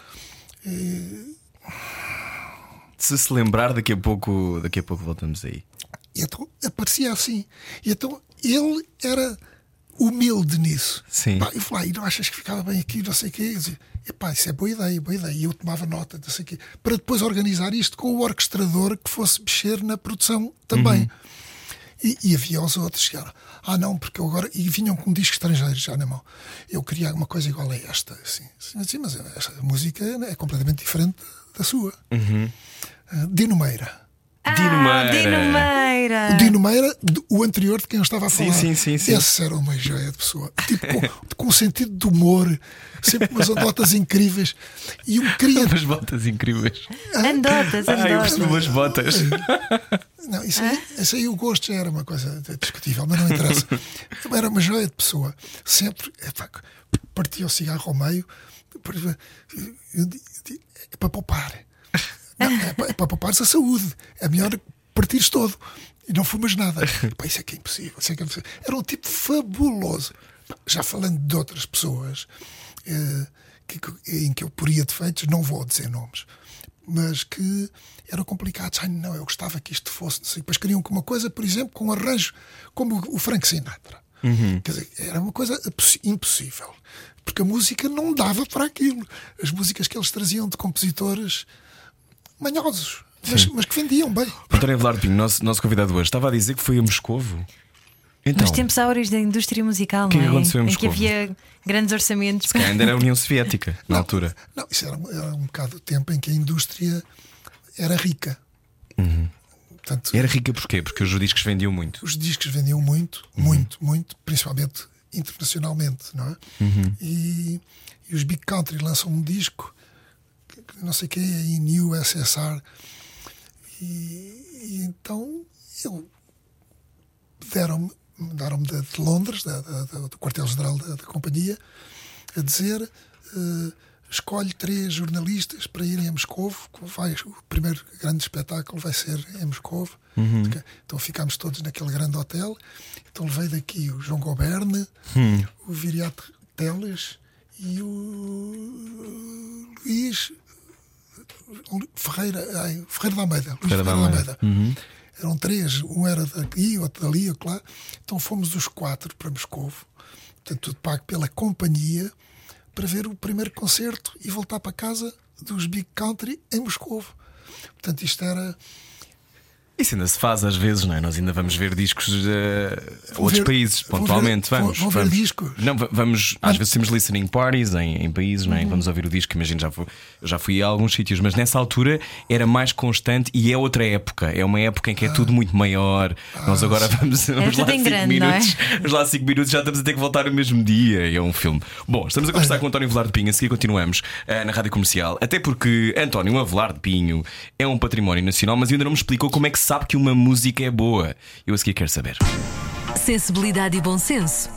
Se se lembrar, daqui a pouco, daqui a pouco voltamos aí. E então aparecia assim. E então ele era humilde nisso. Sim. Pá, eu falei, e não achas que ficava bem aqui, não sei o quê? Eu dizia, epá, isso é boa ideia, boa ideia. E eu tomava nota, não sei quê, para depois organizar isto com o orquestrador que fosse mexer na produção também. E, e havia os outros que eram, ah não, porque eu agora. E vinham com um disco estrangeiro já na mão. Eu queria alguma coisa igual a esta. Assim, Sim, sim, mas esta música é completamente diferente da sua. Ah, Dino Meira. Dino Ah, Meira. Dino Meira. O Dino Meira, o anterior de quem eu estava a Sim, falar. sim, sim, sim. Esse era uma joia de pessoa. Tipo, com, com um sentido de humor, sempre umas anedotas incríveis. E um queria. Umas botas incríveis. Andotas, Ai, eu andotas. percebi umas botas. Não, isso aí, isso aí o gosto já era uma coisa discutível, mas não interessa. Era uma joia de pessoa. Sempre epá, partia o cigarro ao meio. eu di- É para poupar. Não, é, para, é para poupares a saúde. É melhor partires todo e não fumas nada. Pá, isso é que é impossível. Isso é que é impossível. Era um tipo fabuloso. Já falando de outras pessoas eh, que- em que eu poria defeitos, não vou dizer nomes, mas que eram complicados. Ai, não, eu gostava que isto fosse. Depois queriam que uma coisa, por exemplo, com um arranjo como o Frank Sinatra. Quer dizer, era uma coisa impossível. Porque a música não dava para aquilo. As músicas que eles traziam de compositores manhosos, mas, mas que vendiam bem. António Velarde Pinho, nosso, nosso convidado hoje, estava a dizer que foi a Moscovo. Então, Nos tempos áureos da indústria musical, que é não que é? aconteceu em em que Moscovo? havia grandes orçamentos. ainda era a União Soviética, na altura. Não, isso era, era um bocado o tempo em que a indústria era rica. Portanto, Era rica porquê? Porque os discos vendiam muito. os discos vendiam muito, muito, muito, principalmente internacionalmente, não é? E, e os Big Country lançam um disco, não sei o que, em USSR, e, e então eu deram-me deram de, de Londres, da- da- da- do quartel-general da, da companhia, a dizer eh, escolhe três jornalistas para irem a Moscovo. que Vai, o primeiro grande espetáculo vai ser em Moscovo. Então ficámos todos naquele grande hotel. Então levei daqui o João Goberne, o Viriato Teles e o Luís Ferreira, ai, Ferreira da Almeida. Luís Ferreira da Almeida. Eram três, um era daqui, outro dali, outro lá. Então fomos os quatro para Moscovo, portanto, tudo pago pela companhia, para ver o primeiro concerto e voltar para casa dos Big Country em Moscovo. Portanto, isto era. Isso ainda se faz às vezes, não é? Nós ainda vamos ver discos de outros ver- países, pontualmente. ver- vamos. vão ver vamos. discos. Não, va- vamos. Às vezes temos listening parties em, em países, não é? Uhum. Vamos ouvir o disco. Imagino, já fui, já fui a alguns sítios, mas nessa altura era mais constante e é outra época. É uma época em que é tudo muito maior. Nós agora vamos, vamos tudo lá em cinco grande, não é? minutos. Vamos lá 5 minutos, já estamos a ter que voltar no mesmo dia. E É um filme. Bom, estamos a conversar com António Velar de Pinho. A seguir continuamos eh, na rádio comercial. Até porque António Avelar de Pinho é um património nacional, mas ainda não me explicou como é que sabe que uma música é boa. Eu a seguir quero saber. Sensibilidade e bom senso.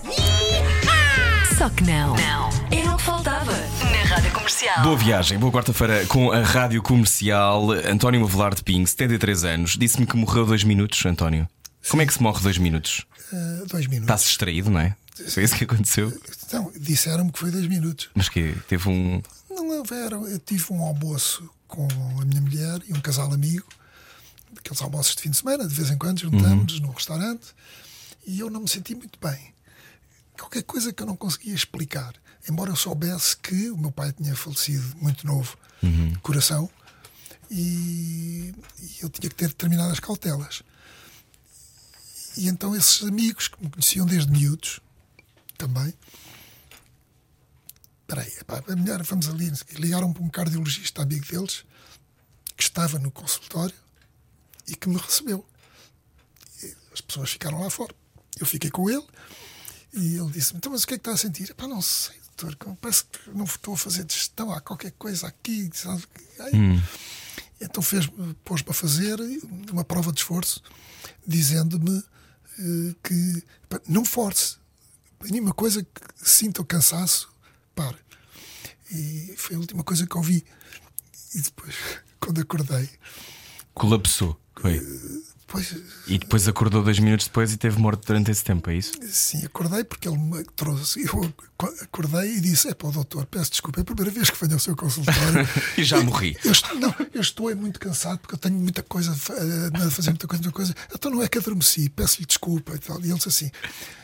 Só que não. Não. Era o que faltava na Rádio Comercial. Boa viagem, boa quarta-feira com a rádio comercial. António Avelar de Pinho, 73 anos. Disse-me que morreu dois minutos, António. Como é que se morre dois minutos? Eh, dois minutos. Está-se distraído, não é? Foi isso que aconteceu. Então, disseram-me que foi dois minutos. Mas que teve um. Não houveram. Eu tive um almoço com a minha mulher e um casal amigo, aqueles almoços de fim de semana, de vez em quando juntamos no restaurante, e eu não me senti muito bem. Qualquer coisa que eu não conseguia explicar, embora eu soubesse que o meu pai tinha falecido muito novo, de coração, e, e eu tinha que ter determinadas cautelas. E então esses amigos que me conheciam desde miúdos, também, Espera aí, epá, é melhor, vamos ali. Ligaram para um cardiologista amigo deles que estava no consultório e que me recebeu. E as pessoas ficaram lá fora. Eu fiquei com ele e ele disse-me: Então, mas o que é que está a sentir? Epá, não sei, doutor, parece que não estou a fazer digestão, há qualquer coisa aqui. Ai. Então pôs-me a fazer uma prova de esforço, dizendo-me eh, que epá, não force. Nenhuma coisa que sinta o cansaço, para. E foi a última coisa que ouvi. E depois, quando acordei, Colapsou. Foi. depois, E depois acordou dois minutos depois e teve morto durante esse tempo, é isso? sim, acordei porque ele me trouxe. Eu acordei e disse: É para o doutor, peço desculpa, é a primeira vez que venho ao seu consultório. E já morri. Eu estou, não, eu estou é muito cansado porque eu tenho muita coisa a fazer, muita coisa, muita coisa. Então não é que adormeci, peço-lhe desculpa e tal. E ele disse assim: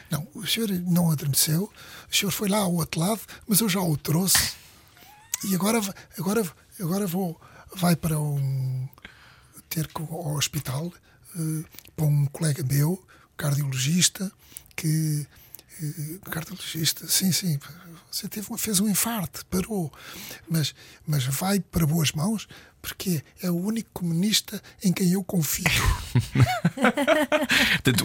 Não, o senhor não adormeceu, o senhor foi lá ao outro lado, mas eu já o trouxe. E agora, agora, agora vou, vai para um ter com, ao hospital eh, para um colega meu, cardiologista, que eh, cardiologista, sim, sim, você teve uma, fez um infarto, parou, mas, mas vai para boas mãos porque é o único comunista em quem eu confio.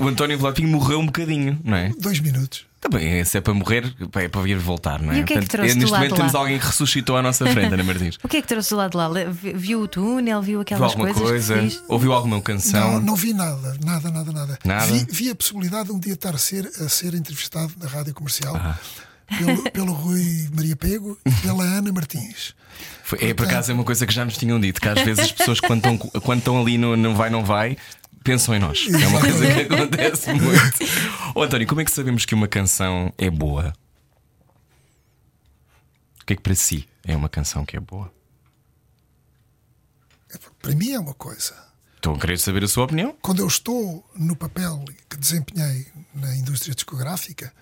O António Avelar de Pinho morreu um bocadinho, não é? Dois minutos. Também, se é para morrer, é para vir voltar, não é? E o que é que Portanto, trouxe do neste lado momento de lá? temos alguém que ressuscitou à nossa frente, Ana Martins. O que é que trouxe do lado de lá? Viu o túnel, viu Viu aquelas alguma coisas? que coisa? Ouviu alguma canção? Não, não vi nada, nada, nada, nada. Nada? Vi, vi a possibilidade de um dia estar a ser, a ser entrevistado na rádio comercial Ah. pelo, pelo Rui Maria Pego e pela Ana Martins. Foi- é por acaso é uma coisa que já nos tinham dito, que às vezes as pessoas quando estão, quando estão ali no não vai, não vai, pensam em nós. É uma coisa que acontece muito. Ô António, como é que sabemos que uma canção é boa? O que é que para si é uma canção que é boa? Para mim é uma coisa. Estou a querer saber a sua opinião? Quando eu estou no papel que desempenhei na indústria discográfica,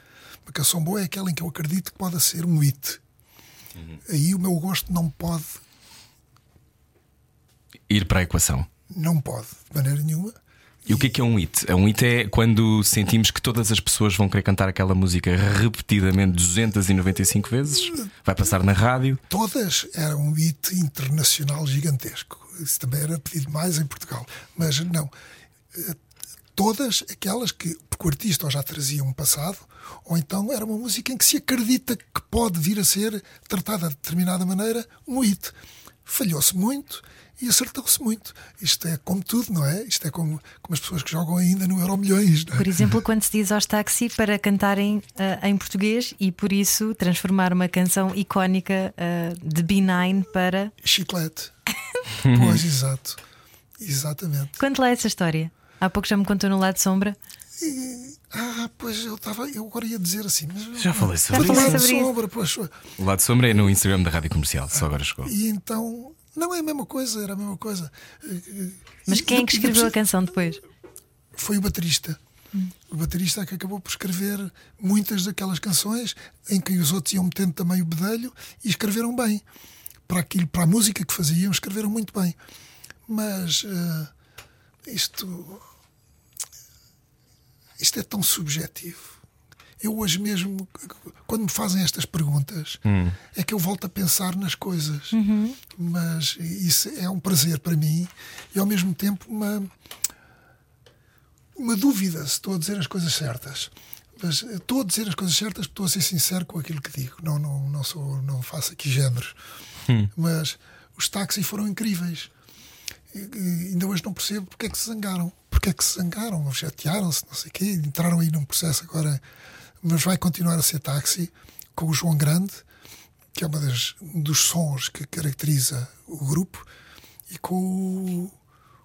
uma canção boa é aquela em que eu acredito que pode ser um hit. Aí o meu gosto não pode, Ir para a equação. não pode, de maneira nenhuma. E o que é que é um hit? Um hit é quando sentimos que todas as pessoas vão querer cantar aquela música repetidamente 295 vezes, vai passar na rádio. Todas eram um hit internacional gigantesco. Isso também era pedido mais em Portugal. Mas não. Eh, Todas aquelas que, porque o artista ou já trazia um passado, ou então era uma música em que se acredita que pode vir a ser tratada de determinada maneira um hit. Falhou-se muito e acertou-se muito. Isto é como tudo, não é? Isto é como, como as pessoas que jogam ainda no Euro Milhões. Não é? Por exemplo, quando se diz aos táxi para cantarem ah, em português e por isso transformar uma canção icónica ah, de B9 para. Chiclete. pois, exato. Exatamente. Conte lá essa história. Há pouco já me contou no lado de sombra. E- ah, pois eu estava. Eu agora ia dizer assim, mas. Já falei sobre Já falei de sobre isso. sombra, pois. O lado de sombra é no Instagram da Rádio Comercial, só agora chegou. E então. Não é a mesma coisa, era a mesma coisa. Mas E- quem é que escreveu a canção depois? Foi o baterista. O baterista é que acabou por escrever muitas daquelas canções em que os outros iam metendo também o bedelho e escreveram bem. Para aquilo, para a música que faziam, escreveram muito bem. Mas. ah, isto. Isto é tão subjetivo. Eu hoje mesmo, quando me fazem estas perguntas, é que eu volto a pensar nas coisas. Mas isso é um prazer para mim e ao mesmo tempo uma, uma dúvida se estou a dizer as coisas certas. Mas estou a dizer as coisas certas porque estou a ser sincero com aquilo que digo. Não, não, não, sou, não faço aqui géneros. Mas os táxis foram incríveis. E, e ainda hoje não percebo porque é que se zangaram. Porque é que se zangaram, chatearam-se, não sei o quê, entraram aí num processo agora. Mas vai continuar a ser táxi com o João Grande, que é uma das, um dos sons que caracteriza o grupo, e com o,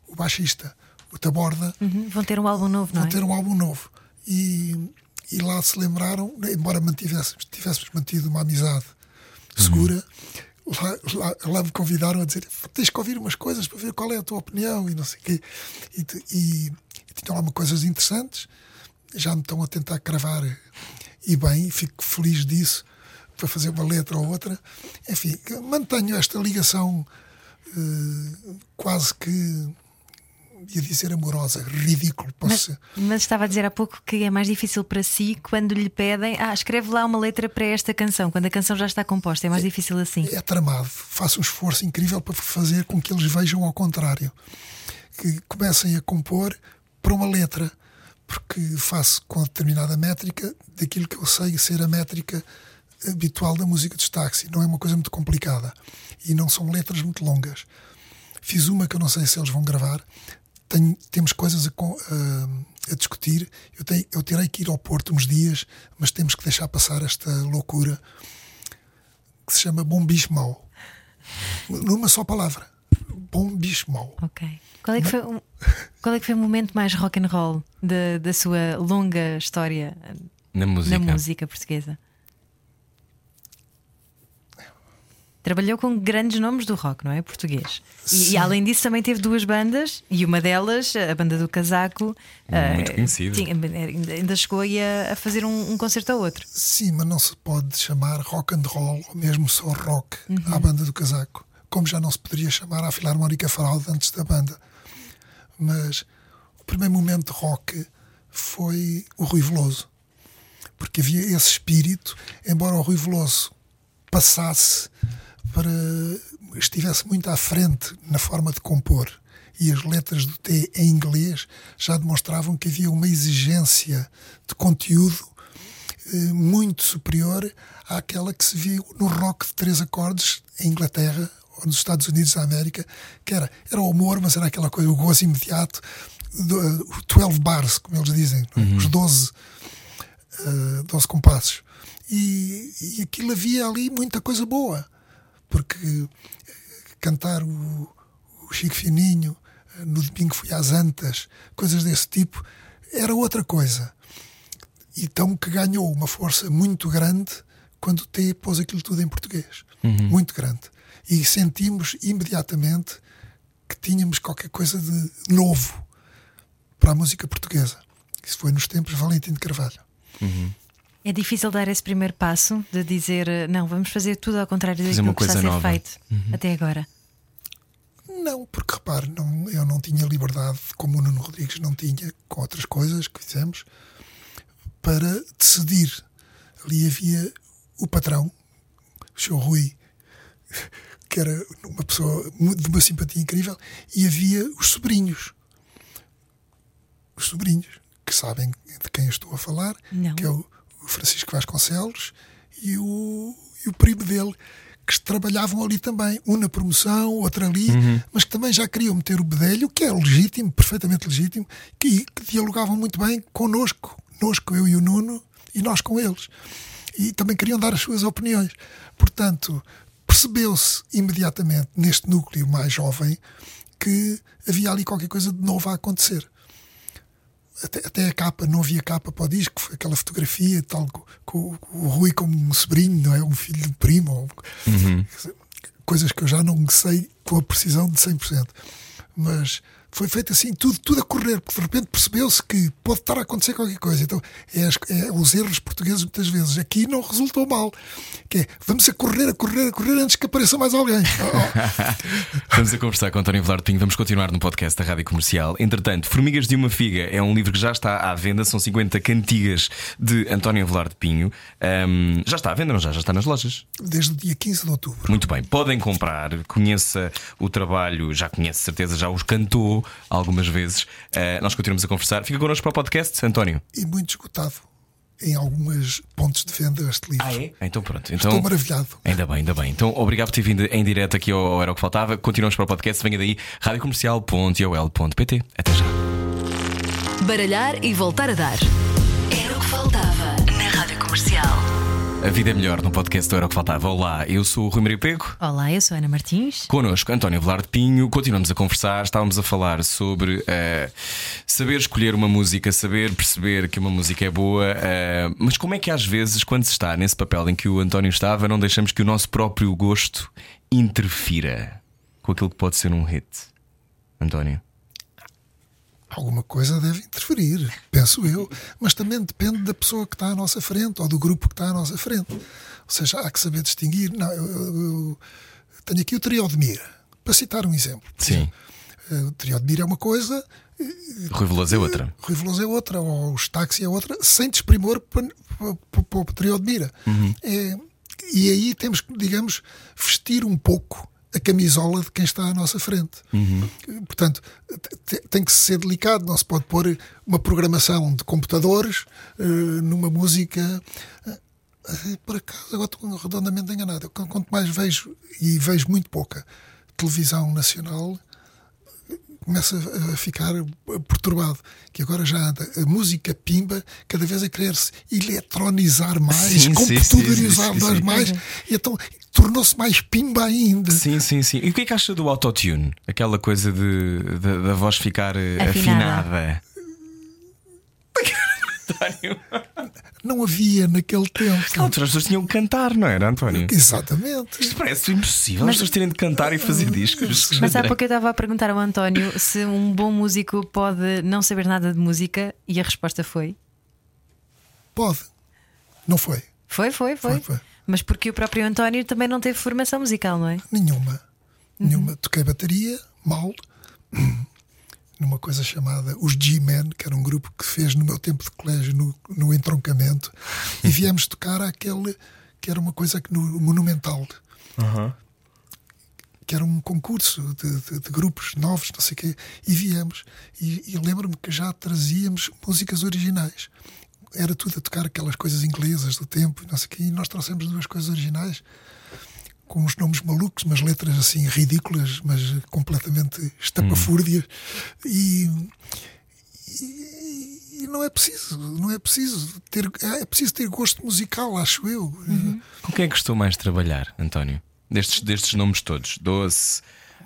o baixista, o Taborda, Uhum, Vão ter um álbum novo, não vão é? ter um álbum novo. E, e lá se lembraram, embora mantivéssemos, tivéssemos mantido uma amizade segura, lá, lá, lá me convidaram a dizer: tens que ouvir umas coisas para ver qual é a tua opinião e não sei o quê. E, e, e tinham lá umas coisas interessantes, já me estão a tentar cravar e bem, fico feliz disso para fazer uma letra ou outra. Enfim, mantenho esta ligação eh, quase que ia dizer amorosa, ridículo, posso Mas, mas estava a dizer há pouco que é mais difícil para si quando lhe pedem, ah, escreve lá uma letra para esta canção, quando a canção já está composta, é mais difícil assim. é tramado. Faço um esforço incrível para fazer com que eles vejam ao contrário. Que comecem a compor para uma letra. Porque faço com determinada métrica daquilo que eu sei ser a métrica habitual da música de táxi. Não é uma coisa muito complicada. E não são letras muito longas. Fiz uma que eu não sei se eles vão gravar. Tenho- temos coisas a, a- a discutir. Eu, tenho, eu terei que ir ao Porto uns dias, mas temos que deixar passar esta loucura que se chama Bom Bicho Mau. Numa só palavra. Bom Bicho Mau. Ok. Qual é que foi, o- qual é que foi o momento mais rock and roll da, da sua longa história Na música. na música portuguesa? Trabalhou com grandes nomes do rock, não é? Português. E, e além disso também teve duas bandas e uma delas, a banda do Casaco, Muito eh, conhecida. tinha- ainda chegou a, a fazer um, um concerto ao outro. Sim, mas não se pode chamar rock and roll ou mesmo só rock à banda do casaco. Como já não se poderia chamar à Filarmónica Fraude antes da banda. Mas o primeiro momento de rock foi o Rui Veloso. Porque havia esse espírito, embora o Rui Veloso passasse para. estivesse muito à frente na forma de compor e as letras do T em inglês já demonstravam que havia uma exigência de conteúdo eh, muito superior àquela que se viu no rock de três acordes em Inglaterra nos Estados Unidos da América, que era, era o humor, mas era aquela coisa, o gozo imediato, do, eh, o 12 bars, como eles dizem, é? os 12, eh, 12 compassos. E, e aquilo havia ali muita coisa boa, porque eh, cantar o, o Chico Fininho, eh, no domingo fui às Antas, coisas desse tipo, era outra coisa. Então que ganhou uma força muito grande quando o T pôs aquilo tudo em português. Muito grande. E sentimos imediatamente que tínhamos qualquer coisa de novo para a música portuguesa. Isso foi nos tempos de Valentim de Carvalho. É difícil dar esse primeiro passo de dizer eh, não, vamos fazer tudo ao contrário Fazer daquilo que está a ser nova. feito até agora. Não, porque repare, não, eu não tinha liberdade, como o Nuno Rodrigues não tinha, com outras coisas que fizemos, para decidir. Ali havia o patrão, o Sr. Rui, que era uma pessoa de uma simpatia incrível, e havia os sobrinhos. Os sobrinhos, que sabem de quem eu estou a falar, Não. que é o, Francisco Vasconcelos e o, e o primo dele, que trabalhavam ali também, um na promoção, outro ali, mas que também já queriam meter o bedelho, que é legítimo, perfeitamente legítimo, que, que dialogavam muito bem connosco, nosco, eu e o Nuno, e nós com eles. E também queriam dar as suas opiniões. Portanto, percebeu-se imediatamente neste núcleo mais jovem que havia ali qualquer coisa de novo a acontecer até, até a capa, não havia capa para o disco, aquela fotografia tal com, com o Rui como um sobrinho, não é? Um filho de primo, ou- coisas que eu já não sei com a precisão de 100%. Mas foi feito assim, tudo, tudo a correr, porque de repente percebeu-se que pode estar a acontecer qualquer coisa. Então, é, as- é os erros portugueses muitas vezes. Aqui não resultou mal. Que é, vamos a correr, a correr, a correr antes que apareça mais alguém. Estamos a conversar com António Velar de Pinho. Vamos continuar no podcast da Rádio Comercial. Entretanto, Formigas de uma Figa é um livro que já está à venda. São 50 cantigas de António Velar de Pinho. Ahm, já está à venda, não já? Já está nas lojas. Desde o dia 15 de outubro. Muito bem, podem comprar, conheça o trabalho, já conhece, certeza, já os cantou algumas vezes. Ah, nós continuamos a conversar. Fica connosco para o podcast, António. E muito esgotado em alguns pontos de venda este livro. Então pronto. Estou Então, maravilhado. ainda bem, ainda bem. Então, obrigado por ter vindo em direto aqui ao, ao Era o que Faltava. Continuamos para o podcast. Venha daí, radiocomercial.ol.pt. Até já. Baralhar e voltar a dar. Era o que faltava na Rádio Comercial. A vida é melhor no podcast do Era o que Faltava. Olá, eu sou o Rui Maria Pego. Olá, eu sou a Ana Martins. Connosco, António Velar de Pinho, continuamos a conversar. Estávamos a falar sobre eh, saber escolher uma música, saber perceber que uma música é boa, eh, mas como é que às vezes, quando se está nesse papel em que o António estava, não deixamos que o nosso próprio gosto interfira com aquilo que pode ser um hit? António. Alguma coisa deve interferir, penso eu, mas também depende da pessoa que está à nossa frente ou do grupo que está à nossa frente. Ou seja, há que saber distinguir. Não, eu, eu- eu tenho aqui o trio de Mira, para citar um exemplo. Sim. eh, O trio de Mira é uma coisa, Rui Veloso é outra. Rui Veloso é outra, ou os táxi é outra, sem desprimor para, para, para o trio de Mira. É, e aí temos que, digamos, vestir um pouco a camisola de quem está à nossa frente. Portanto, te- tem que ser delicado, não se pode pôr uma programação de computadores eh, numa música. Eh, Por acaso, agora estou redondamente enganado. Eu, Quanto mais vejo, e vejo muito pouca, televisão nacional, começa a ficar perturbado. Que agora já anda a música pimba cada vez a querer-se eletronizar mais, Sim, computadorizar sim, sim, sim. mais. E então tornou-se mais pimba ainda. Sim, sim, sim. E o que é que acha do autotune? Aquela coisa de, da- da voz ficar eh, Afinada. afinada. Não havia naquele tempo. Naquela altura as pessoas tinham que cantar, não era, António? Exatamente. Isto parece impossível as pessoas terem de cantar e fazer discos. Mas há pouco eu estava a perguntar ao António se um bom músico pode não saber nada de música e a resposta foi: Pode. Não foi. foi, foi, foi. Foi, foi. Mas porque o próprio António também não teve formação musical, não é? Nenhuma. Nenhuma. Toquei bateria, mal, numa coisa chamada os G-Men, que era um grupo que fez no meu tempo de colégio, no, no entroncamento, e viemos tocar aquele que era uma coisa que no Monumental. Que era um concurso de, de- de grupos novos, não sei o quê, e viemos. E, e lembro-me que já trazíamos músicas originais. Era tudo a tocar aquelas coisas inglesas do tempo, não sei o quê, e nós trouxemos duas coisas originais com uns nomes malucos, umas letras assim ridículas, mas completamente estapafúrdias. E, e, e não é preciso, não é preciso ter, é preciso ter gosto musical, acho eu. Com quem é que gostou mais de trabalhar, António? Destes, destes nomes todos, Doce,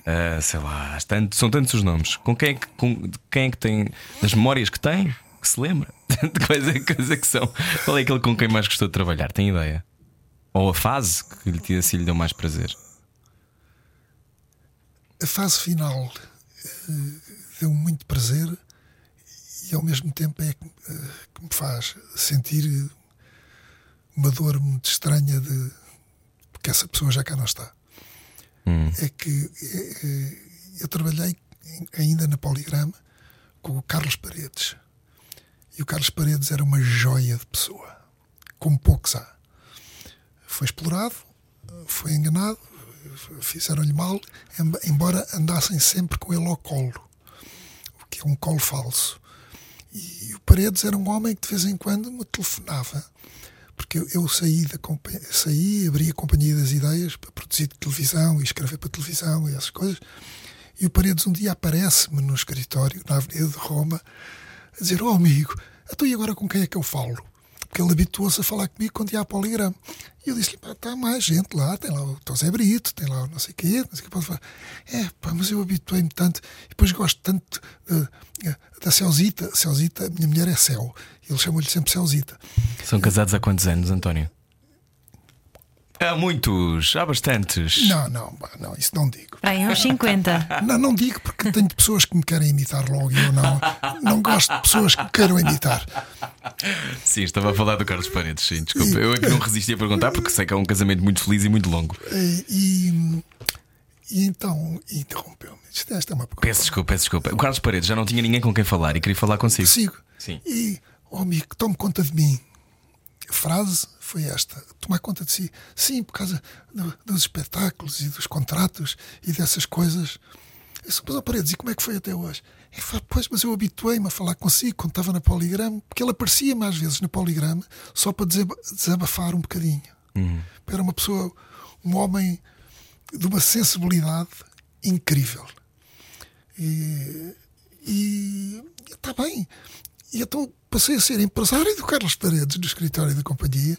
ah, sei lá, tanto- são tantos os nomes. Com quem é que, com, quem é que tem, das memórias que tem, que se lembra? De coisa, coisa que são. Qual é aquele com quem mais gostou de trabalhar? Tem ideia? Ou a fase que lhe, assim, lhe deu mais prazer? A fase final eh, deu muito prazer e ao mesmo tempo é que, eh, que me faz sentir uma dor muito estranha de porque essa pessoa já cá não está. É que eh, eu trabalhei ainda na Poligrama com o Carlos Paredes. E o Carlos Paredes era uma joia de pessoa, como poucos há. Foi explorado, foi enganado, fizeram-lhe mal, em- embora andassem sempre com ele ao colo, o que é um colo falso. E o Paredes era um homem que de vez em quando me telefonava, porque eu, eu saí, da, saí, abri a Companhia das Ideias para produzir televisão e escrever para televisão e essas coisas. E o Paredes um dia aparece-me no escritório, na Avenida de Roma, a dizer: Oh amigo, então e agora com quem é que eu falo? Porque ele habituou-se a falar comigo quando ia a poligrama. E eu disse-lhe: pá, está mais gente lá, tem lá o Zé Brito, tem lá o não sei o quê, não sei o que pode falar. É, pá, mas eu habituei-me tanto, e depois gosto tanto eh, da Celzita. Celzita, minha mulher é Cel, ele chama-lhe sempre Celzita. São casados há quantos anos, António? Há muitos, há bastantes. Não, não, não, isso não digo. Aí uns 50. Não, não digo porque tenho pessoas que me querem imitar logo e eu não, não gosto de pessoas que me queiram imitar. Sim, estava a falar do Carlos Paredes, sim, desculpa. Eu aqui não resisti a perguntar porque sei que é um casamento muito feliz e muito longo. E, e, e então interrompeu-me. Esta é uma pergunta. Peço desculpa, peço desculpa. O Carlos Paredes já não tinha ninguém com quem falar e queria falar consigo. Sigo. Sim. E, oh amigo, tome conta de mim. Frase foi esta: tomar conta de si. Sim, por causa do- dos espetáculos e dos contratos e dessas coisas. Eu disse, mas, ó Paredes, e como é que foi até hoje? Falou, pois, mas eu habituei-me a falar consigo quando estava na Poligrama, porque ele aparecia-me às vezes na Poligrama só para desaba- desabafar um bocadinho. Era uma pessoa, um homem de uma sensibilidade incrível. E e está bem. E então passei a ser empresário do Carlos Paredes, do escritório da Companhia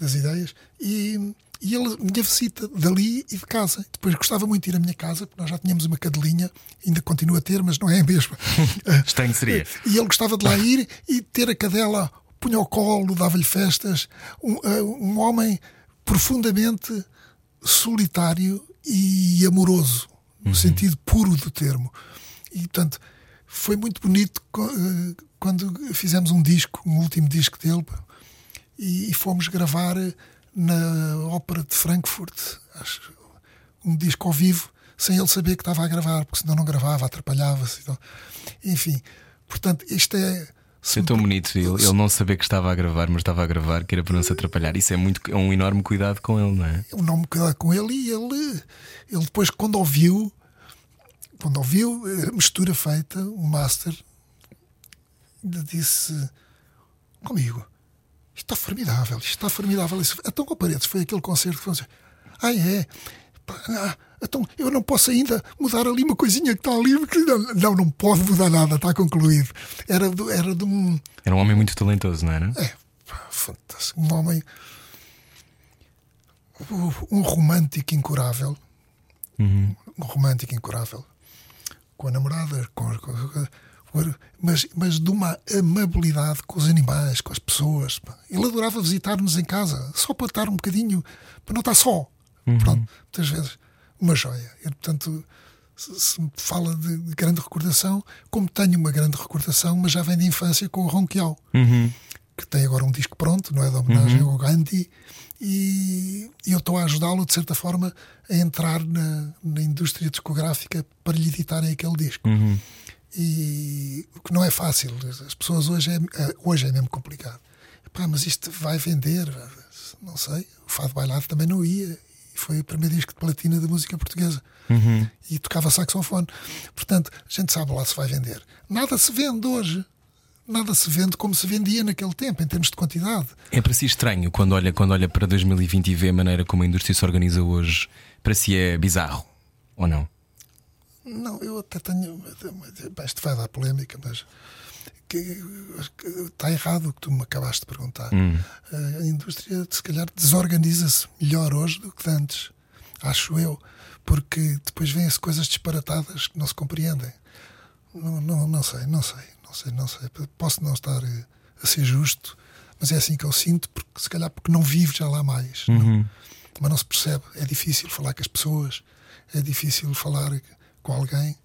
das Ideias, e, e ele me visita dali e de casa. Depois gostava muito de ir à minha casa, porque nós já tínhamos uma cadelinha, ainda continua a ter, mas não é a mesma. Estranho seria. E ele gostava de lá ir e ter a cadela, punha ao colo, dava-lhe festas. Um, eh, um homem profundamente solitário e amoroso, no sentido puro do termo. E, portanto, foi muito bonito eh, quando fizemos um disco, um último disco dele, e, e fomos gravar na Ópera de Frankfurt, acho, um disco ao vivo, sem ele saber que estava a gravar, porque senão não gravava, atrapalhava-se. e tal. Enfim, portanto, isto é. Isso é tão bonito ele, ele não saber que estava a gravar, mas estava a gravar, que era para não se atrapalhar. Isso é muito é um enorme cuidado com ele, não é? eu não me cuidar com ele e ele, ele depois quando ouviu quando ouviu a mistura feita, o master ainda disse comigo isto está formidável, isto está formidável Isso- então com paredes foi aquele concerto que foi assim, ah é ah, então eu não posso ainda mudar ali uma coisinha que está ali porque não, não, não pode mudar nada, está concluído era, do, era de um Era um homem muito talentoso, não era? é, fantástico. Um homem. Um romântico incurável. Um romântico incurável. Com a namorada, com, com- com- mas, mas de uma amabilidade com os animais, com as pessoas. Ele adorava visitar-nos em casa, só para estar um bocadinho, para não estar só. Pronto, muitas vezes. Uma joia. E, portanto, se, se me fala de, de grande recordação, como tenho uma grande recordação, mas já vem de infância com o Ronquial que tem agora um disco pronto, não é? De homenagem ao Gandhi, e, e eu estou a ajudá-lo, de certa forma, a entrar na, na indústria discográfica para lhe editarem aquele disco. E o que não é fácil, as pessoas hoje é, é- hoje é mesmo complicado. Epá, mas isto vai vender, não sei. O Fado Bailado também não ia, e foi o primeiro disco de platina da música portuguesa. E tocava saxofone. Portanto, a gente sabe lá se vai vender. Nada se vende hoje nada se vende como se vendia naquele tempo, em termos de quantidade. É para si estranho quando olha, quando olha para 2020 e vê a maneira como a indústria se organiza hoje. Para si é bizarro, ou não? Não, eu até tenho. Isto vai dar polémica, mas. que- que está errado o que tu me acabaste de perguntar. A indústria, se calhar, desorganiza-se melhor hoje do que antes, acho eu, porque depois vêm-se coisas disparatadas que não se compreendem. Não, não, não sei, não sei, não sei, não sei. Posso não estar eh, a ser justo, mas é assim que eu sinto, porque se calhar porque não vivo já lá mais. Não- mas não se percebe. É difícil falar com as pessoas, é difícil falar com alguém.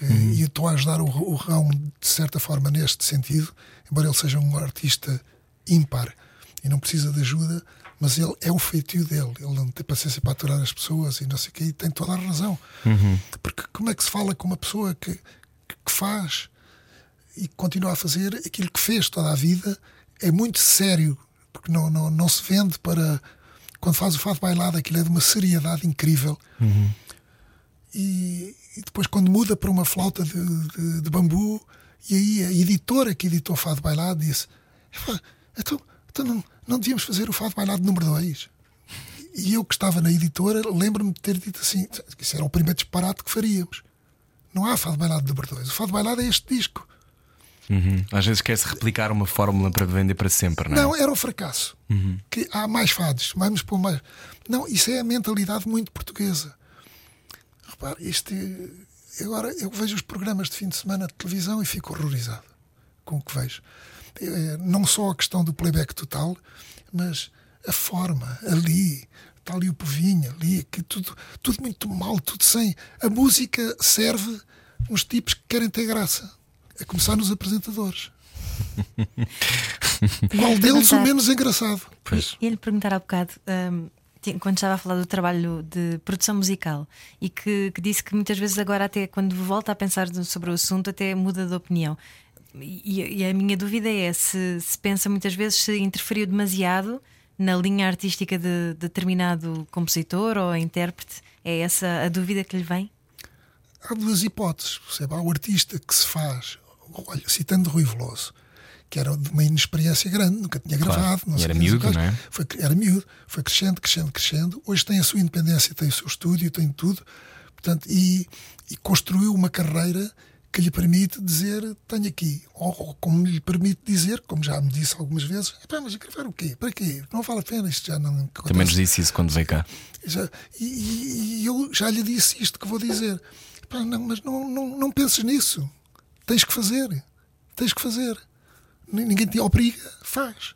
Eh, E eu estou a ajudar o, o Rão, de certa forma, neste sentido, embora ele seja um artista ímpar e não precisa de ajuda, mas ele é o feitio dele. Ele não tem paciência para aturar as pessoas e não sei o quê, e tem toda a razão. Porque como é que se fala com uma pessoa que, que, faz e continua a fazer aquilo que fez toda a vida? É muito sério, porque não, não, não se vende para. Quando faz o fado bailado, aquilo é de uma seriedade incrível. E, e depois, quando muda para uma flauta de, de- de bambu, e aí a editora que editou o Fado Bailado disse: "Epá, Então, então não, não devíamos fazer o Fado Bailado número 2. E eu que estava na editora, lembro-me de ter dito assim: que Isso era o primeiro disparate que faríamos. Não há Fado Bailado número 2. O Fado Bailado é este disco. Uhum. Às vezes quer-se replicar uma fórmula para vender para sempre, não é? Não, era um fracasso. Que há mais fados, vamos pôr mais. Não, isso é a mentalidade muito portuguesa. Repare, isto agora eu vejo os programas de fim de semana de televisão e fico horrorizado com o que vejo. É, não só a questão do playback total, mas a forma, ali, está ali o povinho, ali, aqui, tudo, tudo muito mal, tudo sem. A música serve uns tipos que querem ter graça, a começar nos apresentadores. Qual deles o menos engraçado? Pois. Ia lhe perguntar há bocado, hum, quando estava a falar do trabalho de produção musical, e que, que disse que muitas vezes agora, até quando volta a pensar sobre o assunto, até muda de opinião. E, e a minha dúvida é se, se pensa muitas vezes se interferiu demasiado na linha artística de determinado compositor ou intérprete. É essa a dúvida que lhe vem? Há duas hipóteses. Percebe? Há o artista que se faz, olha, citando Rui Veloso, que era de uma inexperiência grande, nunca tinha Claro. gravado. Não sei era miúdo, não é? Foi, era miúdo, foi crescendo, crescendo, crescendo. Hoje tem a sua independência, tem o seu estúdio, tem tudo. Portanto, e, e construiu uma carreira que lhe permite dizer: tenho aqui. Ou, ou como lhe permite dizer, como já me disse algumas vezes: "Epá, mas gravar o quê? Para quê? Não vale a pena, isto já não. Também nos disse isso quando veio cá. Já- e, e- eu já lhe disse isto que vou dizer. Não, mas não, não, não penses nisso. Tens que fazer. Tens que fazer. Ni- Ninguém te obriga, faz.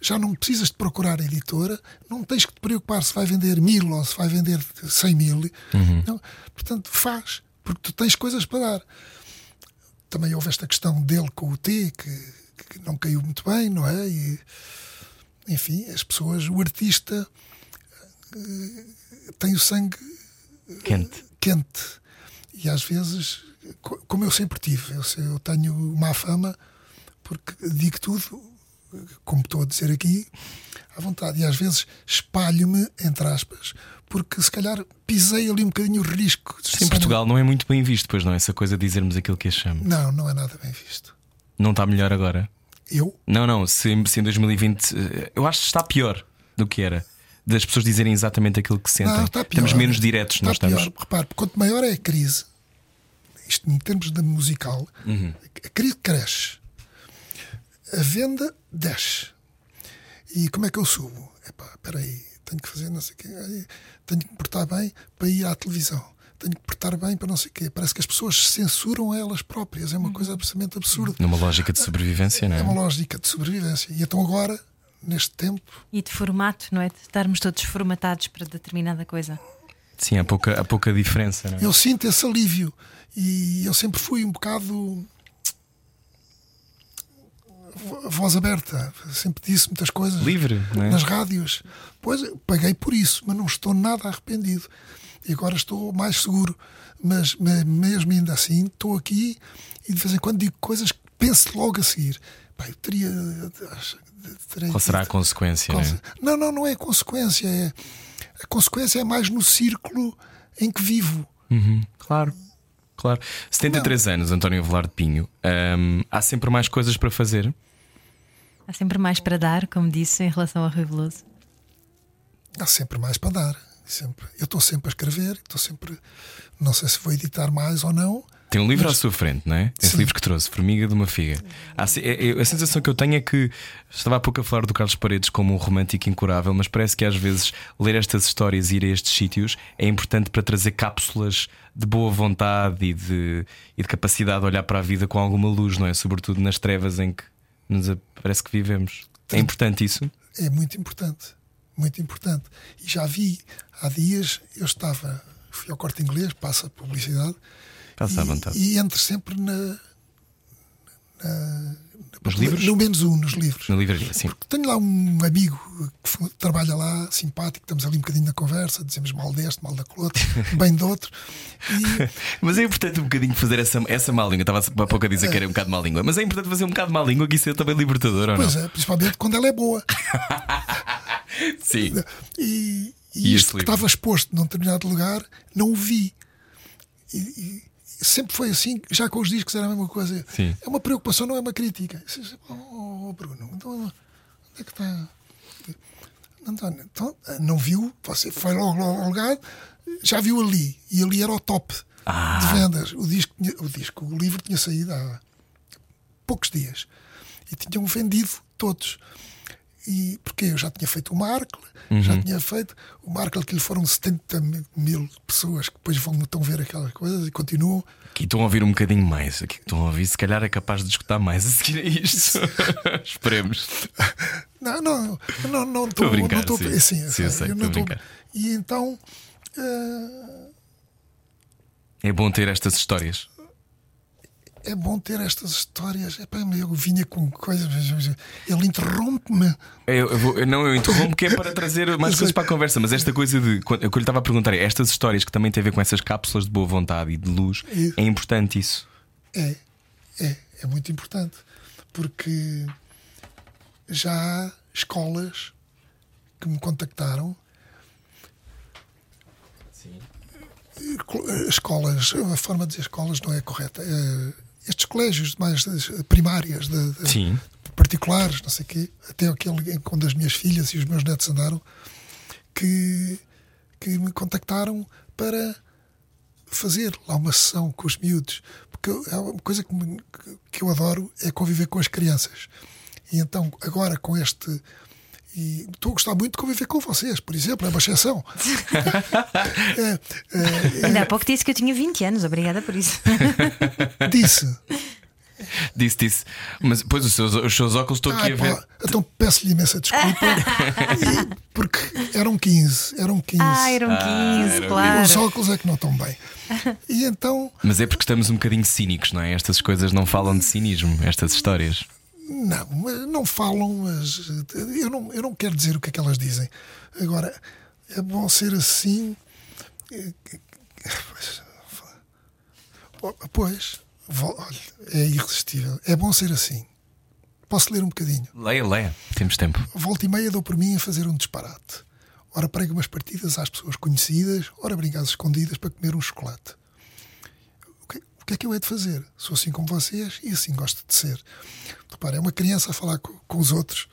Já não precisas de procurar a editora, não tens que te preocupar se vai vender mil ou se vai vender cem mil. Não, portanto, faz, porque tu tens coisas para dar. Também houve esta questão dele com o T, que, que não caiu muito bem, não é? E, enfim, as pessoas, o artista eh, tem o sangue Quente. quente. E às vezes, co- como eu sempre tive, eu, eu tenho má fama porque digo tudo, como estou a dizer aqui, à vontade. E às vezes espalho-me, entre aspas, porque se calhar pisei ali um bocadinho o risco. ser- Portugal não é muito bem visto, pois não? Essa coisa de dizermos aquilo que achamos. Não, não é nada bem visto. Não está melhor agora? Eu? Não, não. Se, se em 2020. eh, Eu acho que está pior do que era. Das pessoas dizerem exatamente aquilo que sentem. Não, está pior. estamos menos diretos, está não estamos. Pior. Repare, quanto maior é a crise, isto em termos de musical, Uhum. a crise cresce, a venda desce. E como é que eu subo? Epá, espera aí, tenho que fazer não sei o quê, tenho que me portar bem para ir à televisão. Tenho que me portar bem para não sei o quê. Parece que as pessoas se censuram a elas próprias. É uma coisa absolutamente absurda. Numa lógica de sobrevivência, não É uma é? lógica de sobrevivência. E então agora, neste tempo, E de formato, não é? De estarmos todos formatados para determinada coisa. Sim, há pouca, há pouca diferença, não é? eu sinto esse alívio e eu sempre fui um bocado voz aberta, sempre disse muitas coisas Livre, não é? nas rádios. Pois paguei por isso, mas não estou nada arrependido. E agora estou mais seguro. Mas, mas mesmo ainda assim, estou aqui e de vez em quando digo coisas que penso logo a seguir. Pá, eu teria. acho- terei Qual será a consequência, não é? não, não, não é consequência. É, a consequência é mais no círculo em que vivo. Claro. Claro. 73 anos, António Velar de Pinho. Hum, há sempre mais coisas para fazer. Há sempre mais para dar, como disse, em relação ao Rui Veloso. Há sempre mais para dar. Sempre. Eu estou sempre a escrever, estou sempre. Não sei se vou editar mais ou não. Tem um livro à sua frente, não é? Esse Sim. livro que trouxe, Formiga de uma Figa. É- é- a sensação que eu tenho é que estava há pouco a falar do Carlos Paredes como um romântico incurável, mas parece que às vezes ler estas histórias e ir a estes sítios é importante para trazer cápsulas de boa vontade e de, e de capacidade de olhar para a vida com alguma luz, não é? Sobretudo nas trevas em que nos parece que vivemos. É importante isso? É muito importante. Muito importante. E já vi há dias, eu estava. Fui ao corte inglês, passa a publicidade. Passa à e, vontade. E entro sempre na. Nos livros? No menos um, nos livros. Na livraria, sim. Tenho lá um amigo que trabalha lá, simpático, estamos ali um bocadinho na conversa, dizemos mal deste, mal daquele outro, bem do outro. E Mas é importante um bocadinho fazer essa, essa má língua. Estava há pouco a dizer que era um bocado má língua, mas é importante fazer um bocado má língua, que isso é também libertador, ou não? pois é, principalmente quando ela é boa. Sim. E, E e isto que livro? estava exposto num determinado lugar, não o vi. E, e sempre foi assim, já com os discos era a mesma coisa. Sim. É uma preocupação, não é uma crítica. Oh, Bruno, então onde é que está? António, então, não viu, você foi logo ao lugar, já viu ali, e ali era o top Ah. de vendas. O disco, o disco, o livro tinha saído há poucos dias e tinham vendido todos. E porque eu já tinha feito o Markle, Uhum. já tinha feito o Markle que lhe foram 70 mil- pessoas que depois vão estão ver aquelas coisas e continuam. Aqui estão a ouvir um bocadinho mais. Aqui estão a ouvir, se calhar é capaz de escutar mais a seguir a isto. Esperemos. Não, não, não, não Estou a brincar, não estou- sim. assim, Sim, eu sei, eu não estou- brincar. E então eh, É bom ter estas histórias. É bom ter estas histórias. Epá, eu vinha com coisas, ele interrompe-me. Eu, eu eu não, eu interrompo que é para trazer mais coisas para a conversa, mas esta coisa de. quando- O que eu lhe estava a perguntar é estas histórias que também têm a ver com essas cápsulas de boa vontade e de luz. Isso. É importante isso. É, é, é muito importante. Porque já há escolas que me contactaram. Sim. Escolas, a forma de dizer escolas não é correta. É, estes colégios mais primárias, de, de- particulares, não sei o quê, até aquele onde as minhas filhas e os meus netos andaram, que, que me contactaram para fazer lá uma sessão com os miúdos, porque é uma coisa que, me- que eu adoro é conviver com as crianças. E então, agora com este. E estou a gostar muito de conviver com vocês, por exemplo, é uma exceção. É, é, Ainda há pouco disse que eu tinha 20 anos, obrigada por isso. é, disse. Disse, disse. Mas depois os seus, os seus óculos estou aqui Ai, a ver. então peço-lhe imensa desculpa, E- porque eram 15, eram 15. Ah, eram 15, eram claro. Os óculos é que não estão bem. E então, Mas é porque estamos um bocadinho cínicos, não é? Estas coisas não falam de cinismo, estas histórias. Não, não falam, mas eh, eu não, eu não quero dizer o que é que elas dizem. Agora, é bom ser assim. eh, Pois, oh, pois olha, é irresistível. É bom ser assim. Posso ler um bocadinho? Leia, leia. Temos tempo. Volta e meia dou por mim a fazer um disparate. Ora prego umas partidas às pessoas conhecidas, ora brigo às escondidas para comer um chocolate. O que, é que eu hei de fazer? Sou assim como vocês e assim gosto de ser. Repara, é uma criança a falar co- com, os outros.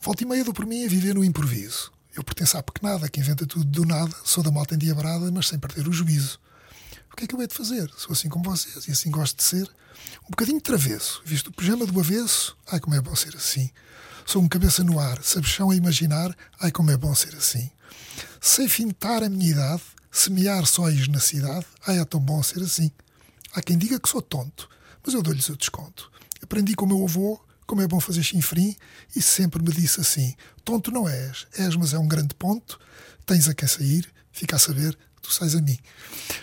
Volta e meia dou por mim a viver no improviso. Eu pertenço à pequenada que inventa tudo do nada, sou da malta endiabrada, mas sem perder o juízo. O que é que eu hei de fazer? Sou assim como vocês e assim gosto de ser. Um bocadinho travesso, visto o pijama do avesso, ai como é bom ser assim. Sou um cabeça no ar, sabichão a imaginar, ai como é bom ser assim. Sei fintar a minha idade, semear sóis na cidade, ai é tão bom ser assim. Há quem diga que sou tonto, mas eu dou-lhes o desconto. Aprendi com o meu avô como é bom fazer chinfrim e sempre me disse assim: Tonto não és, és, mas é um grande ponto, tens a quem sair, fica a saber, tu sais a mim.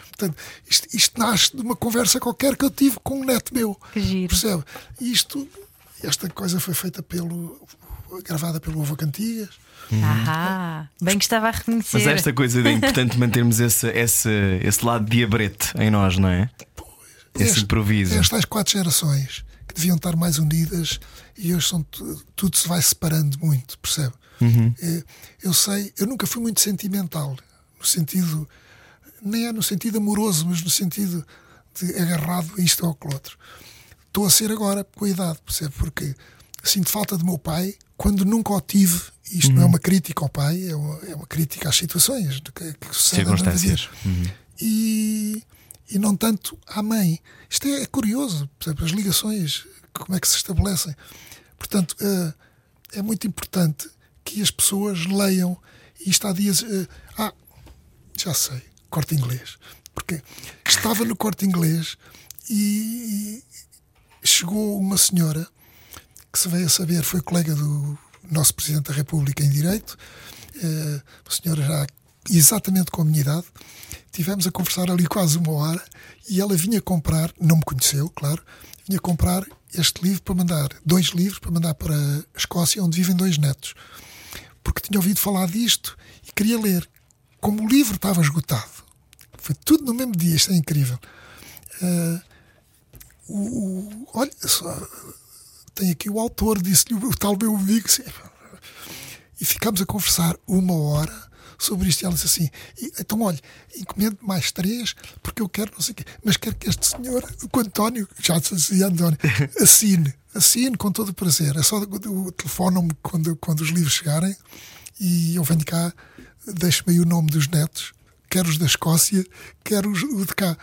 Portanto, isto, isto nasce de uma conversa qualquer que eu tive com um neto meu. Que giro. Percebe? E Isto, esta coisa foi feita pelo. gravada pelo Avô Cantigas. Ah, bem que estava a reconhecer. Mas esta coisa é importante mantermos esse, esse, esse lado diabrete em nós, não é? Esse Este- improviso. Estas quatro gerações que deviam estar mais unidas e hoje são, tu- tudo se vai separando muito, percebe? É, eu sei, eu nunca fui muito sentimental, no sentido, nem é no sentido amoroso, mas no sentido de agarrado a isto ou aquilo outro. Estou a ser agora com a idade, percebe? Porque sinto falta do meu pai quando nunca o tive. Isto não é uma crítica ao pai, é uma, é uma crítica às situações que, que sucedem Circunstâncias. e, e não tanto à mãe. Isto é, é curioso, as ligações, como é que se estabelecem. Portanto, eh, é muito importante que as pessoas leiam. E isto há dias. eh, ah, já sei, corte inglês. Porque estava no corte inglês e chegou uma senhora que se veio a saber foi colega do nosso Presidente da República em Direito, eh, uma senhora já exatamente com a minha idade. Tivemos a conversar ali quase uma hora e ela vinha comprar, não me conheceu, claro, vinha comprar este livro para mandar, dois livros para mandar para a Escócia, onde vivem dois netos. Porque tinha ouvido falar disto e queria ler. Como o livro estava esgotado, foi tudo no mesmo dia, isto é incrível. Eh, o, olha só, tem aqui o autor, disse-lhe o, tal meu amigo. E ficámos a conversar uma hora sobre isto. E ela disse assim: "E, então, olha, encomendo mais três, porque eu quero não sei o quê, mas quero que este senhor, o António, já dizia António, assine, assine com todo o prazer. É só o telefone quando, quando os livros chegarem e eu venho cá, deixo-me aí o nome dos netos, quer os da Escócia, quer os, o de cá.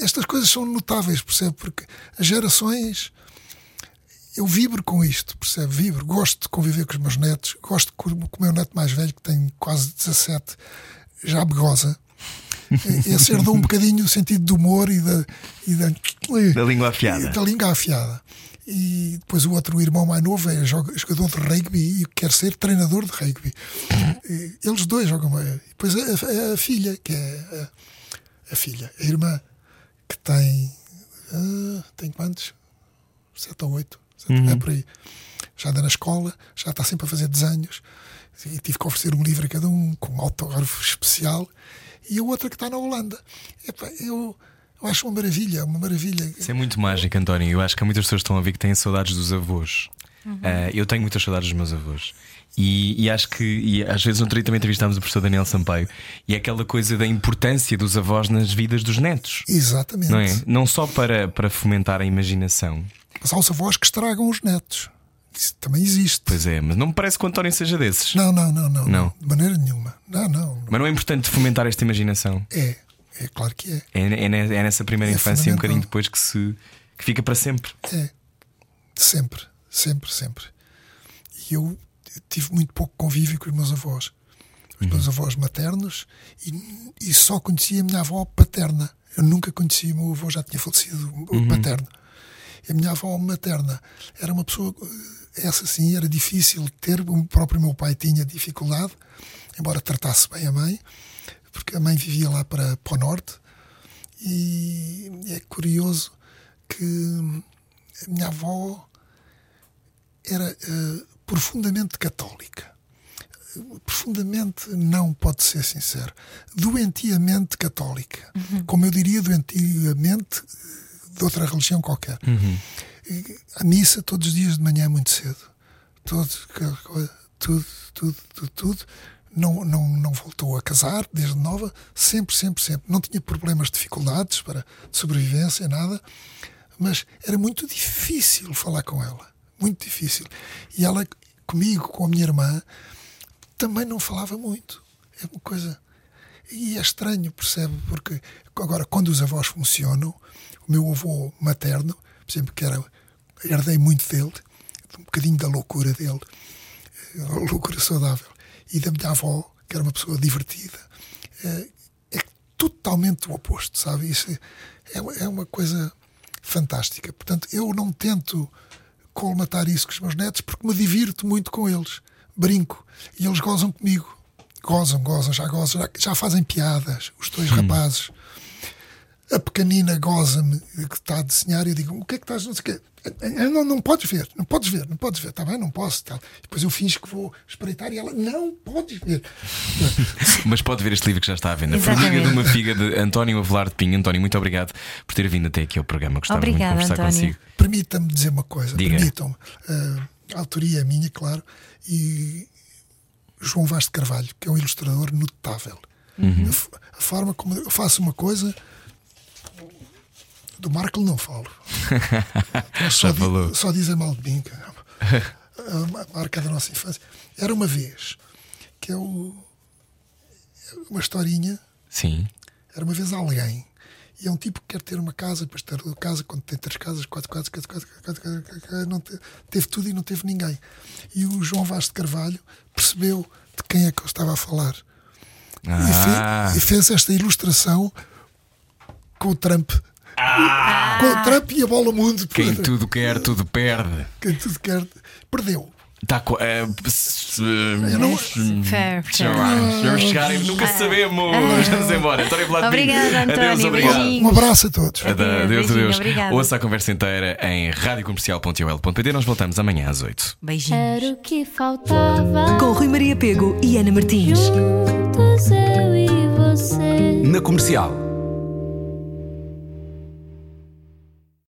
Estas coisas são notáveis, percebe? Porque as gerações eu vibro com isto, percebe? Vibro, gosto de conviver com os meus netos, gosto com o meu neto mais velho, que tem quase 17, já me goza. É- Esse herdou um bocadinho o sentido do humor e da, e da, Da língua afiada. da língua afiada. E depois o outro o irmão mais novo é joga- jogador de rugby e quer ser treinador de rugby. E Eles dois jogam. E depois a, a- a filha, que é a, a filha, a irmã, que tem. ah, tem quantos? Sete ou oito. Sete, É por aí. Já anda na escola, já está sempre a fazer desenhos. E tive que oferecer um livro a cada um, com um autógrafo especial. E a outra que está na Holanda. Epá, eu, eu acho uma maravilha, uma maravilha. Isso é muito mágico, António. Eu acho que há muitas pessoas que estão a ver que têm saudades dos avós. Ah, eu tenho muitas saudades dos meus avós. E, e acho que, e às vezes, ontem também entrevistámos o professor Daniel Sampaio. E é aquela coisa da importância dos avós nas vidas dos netos. Exatamente. Não é? Não só para, para fomentar a imaginação. Mas há os avós que estragam os netos. Isso também existe. Pois é, mas não me parece que o António seja desses. Não, não, não, não, Não. De maneira nenhuma. Não, não. Mas não é importante fomentar esta imaginação. É, é claro que é. É, é é nessa primeira É infância e um bocadinho depois que se que fica para sempre. É. Sempre, sempre, sempre. E eu tive muito pouco convívio com os meus avós. Os meus avós maternos e, e só conhecia a minha avó paterna. Eu nunca conhecia o meu avô, já tinha falecido o paterno. E a minha avó materna era uma pessoa, essa sim, era difícil de ter. O próprio meu pai tinha dificuldade, embora tratasse bem a mãe, porque a mãe vivia lá para, para o norte. E é curioso que a minha avó era eh, profundamente católica. Profundamente, não pode ser sincero. Doentiamente católica. Como eu diria, doentiamente eh, de outra religião qualquer. E A missa todos os dias de manhã, muito cedo. Todo, tudo, tudo, tudo, tudo. Não, não, não voltou a casar desde nova, sempre, sempre, sempre. Não tinha problemas, dificuldades para de sobrevivência, nada mas era muito difícil falar com ela. Muito difícil. E ela, comigo, com a minha irmã, também não falava muito. É uma coisa. E é estranho, percebe? Porque agora, quando os avós funcionam, o meu avô materno, por exemplo, que era. herdei muito dele, um bocadinho da loucura dele, a loucura saudável, e da minha avó, que era uma pessoa divertida, é, é totalmente o oposto, sabe? Isso é, é uma coisa fantástica. Portanto, eu não tento colmatar isso com os meus netos porque me divirto muito com eles. Brinco. E eles gozam comigo. Gozam, gozam, já gozam, já, já fazem piadas, os dois rapazes. A pequenina goza-me que está a desenhar e eu digo: O que é que estás? Não sei o quê. "Ah, Não, não podes ver, não podes ver, não podes ver, está bem? Não posso. Tal. Depois eu finjo que vou espreitar e ela: Não podes ver. Mas pode ver este livro que já está à venda. Formiga de uma figa de António Avelar de Pinho. António, muito obrigado por ter vindo até aqui ao programa. Gostava Obrigada, muito de conversar António. consigo. Permita-me dizer uma coisa, permitam-me. Ah, a autoria é minha, claro, e João Vaz de Carvalho, que é um ilustrador notável. Uhum. A, a forma como eu faço uma coisa. Do Marco não falo. Só, di- só dizem mal de mim. A marca da nossa infância. Era uma vez que é o, uma historinha Sim. era uma vez alguém. E é um tipo que quer ter uma casa, depois ter uma casa, quando tem três casas, quatro casas, quatro casas, quatro casas, quatro casas, não te- teve tudo e não teve ninguém. E o João Vaz de Carvalho percebeu de quem é que eu estava a falar. E, Ah, fe- e fez esta ilustração com o Trump. Com o Trump e a bola mundo. quem tudo quer, tudo perde. Quem tudo quer. Perdeu. Tá se- não- Fair, fair. Vamos chegar e nunca sabemos. Vamos embora. António Pinho. Obrigada, António. Adeus, obrigado. Um abraço a todos. Adeus, Adeus, obrigada. Ouça a conversa inteira em radiocomercial.ol.pt. Nós voltamos amanhã às 8. Beijinhos. Era o que faltava. Com Rui Maria Pego e Ana Martins. Juntos eu e você. Na comercial.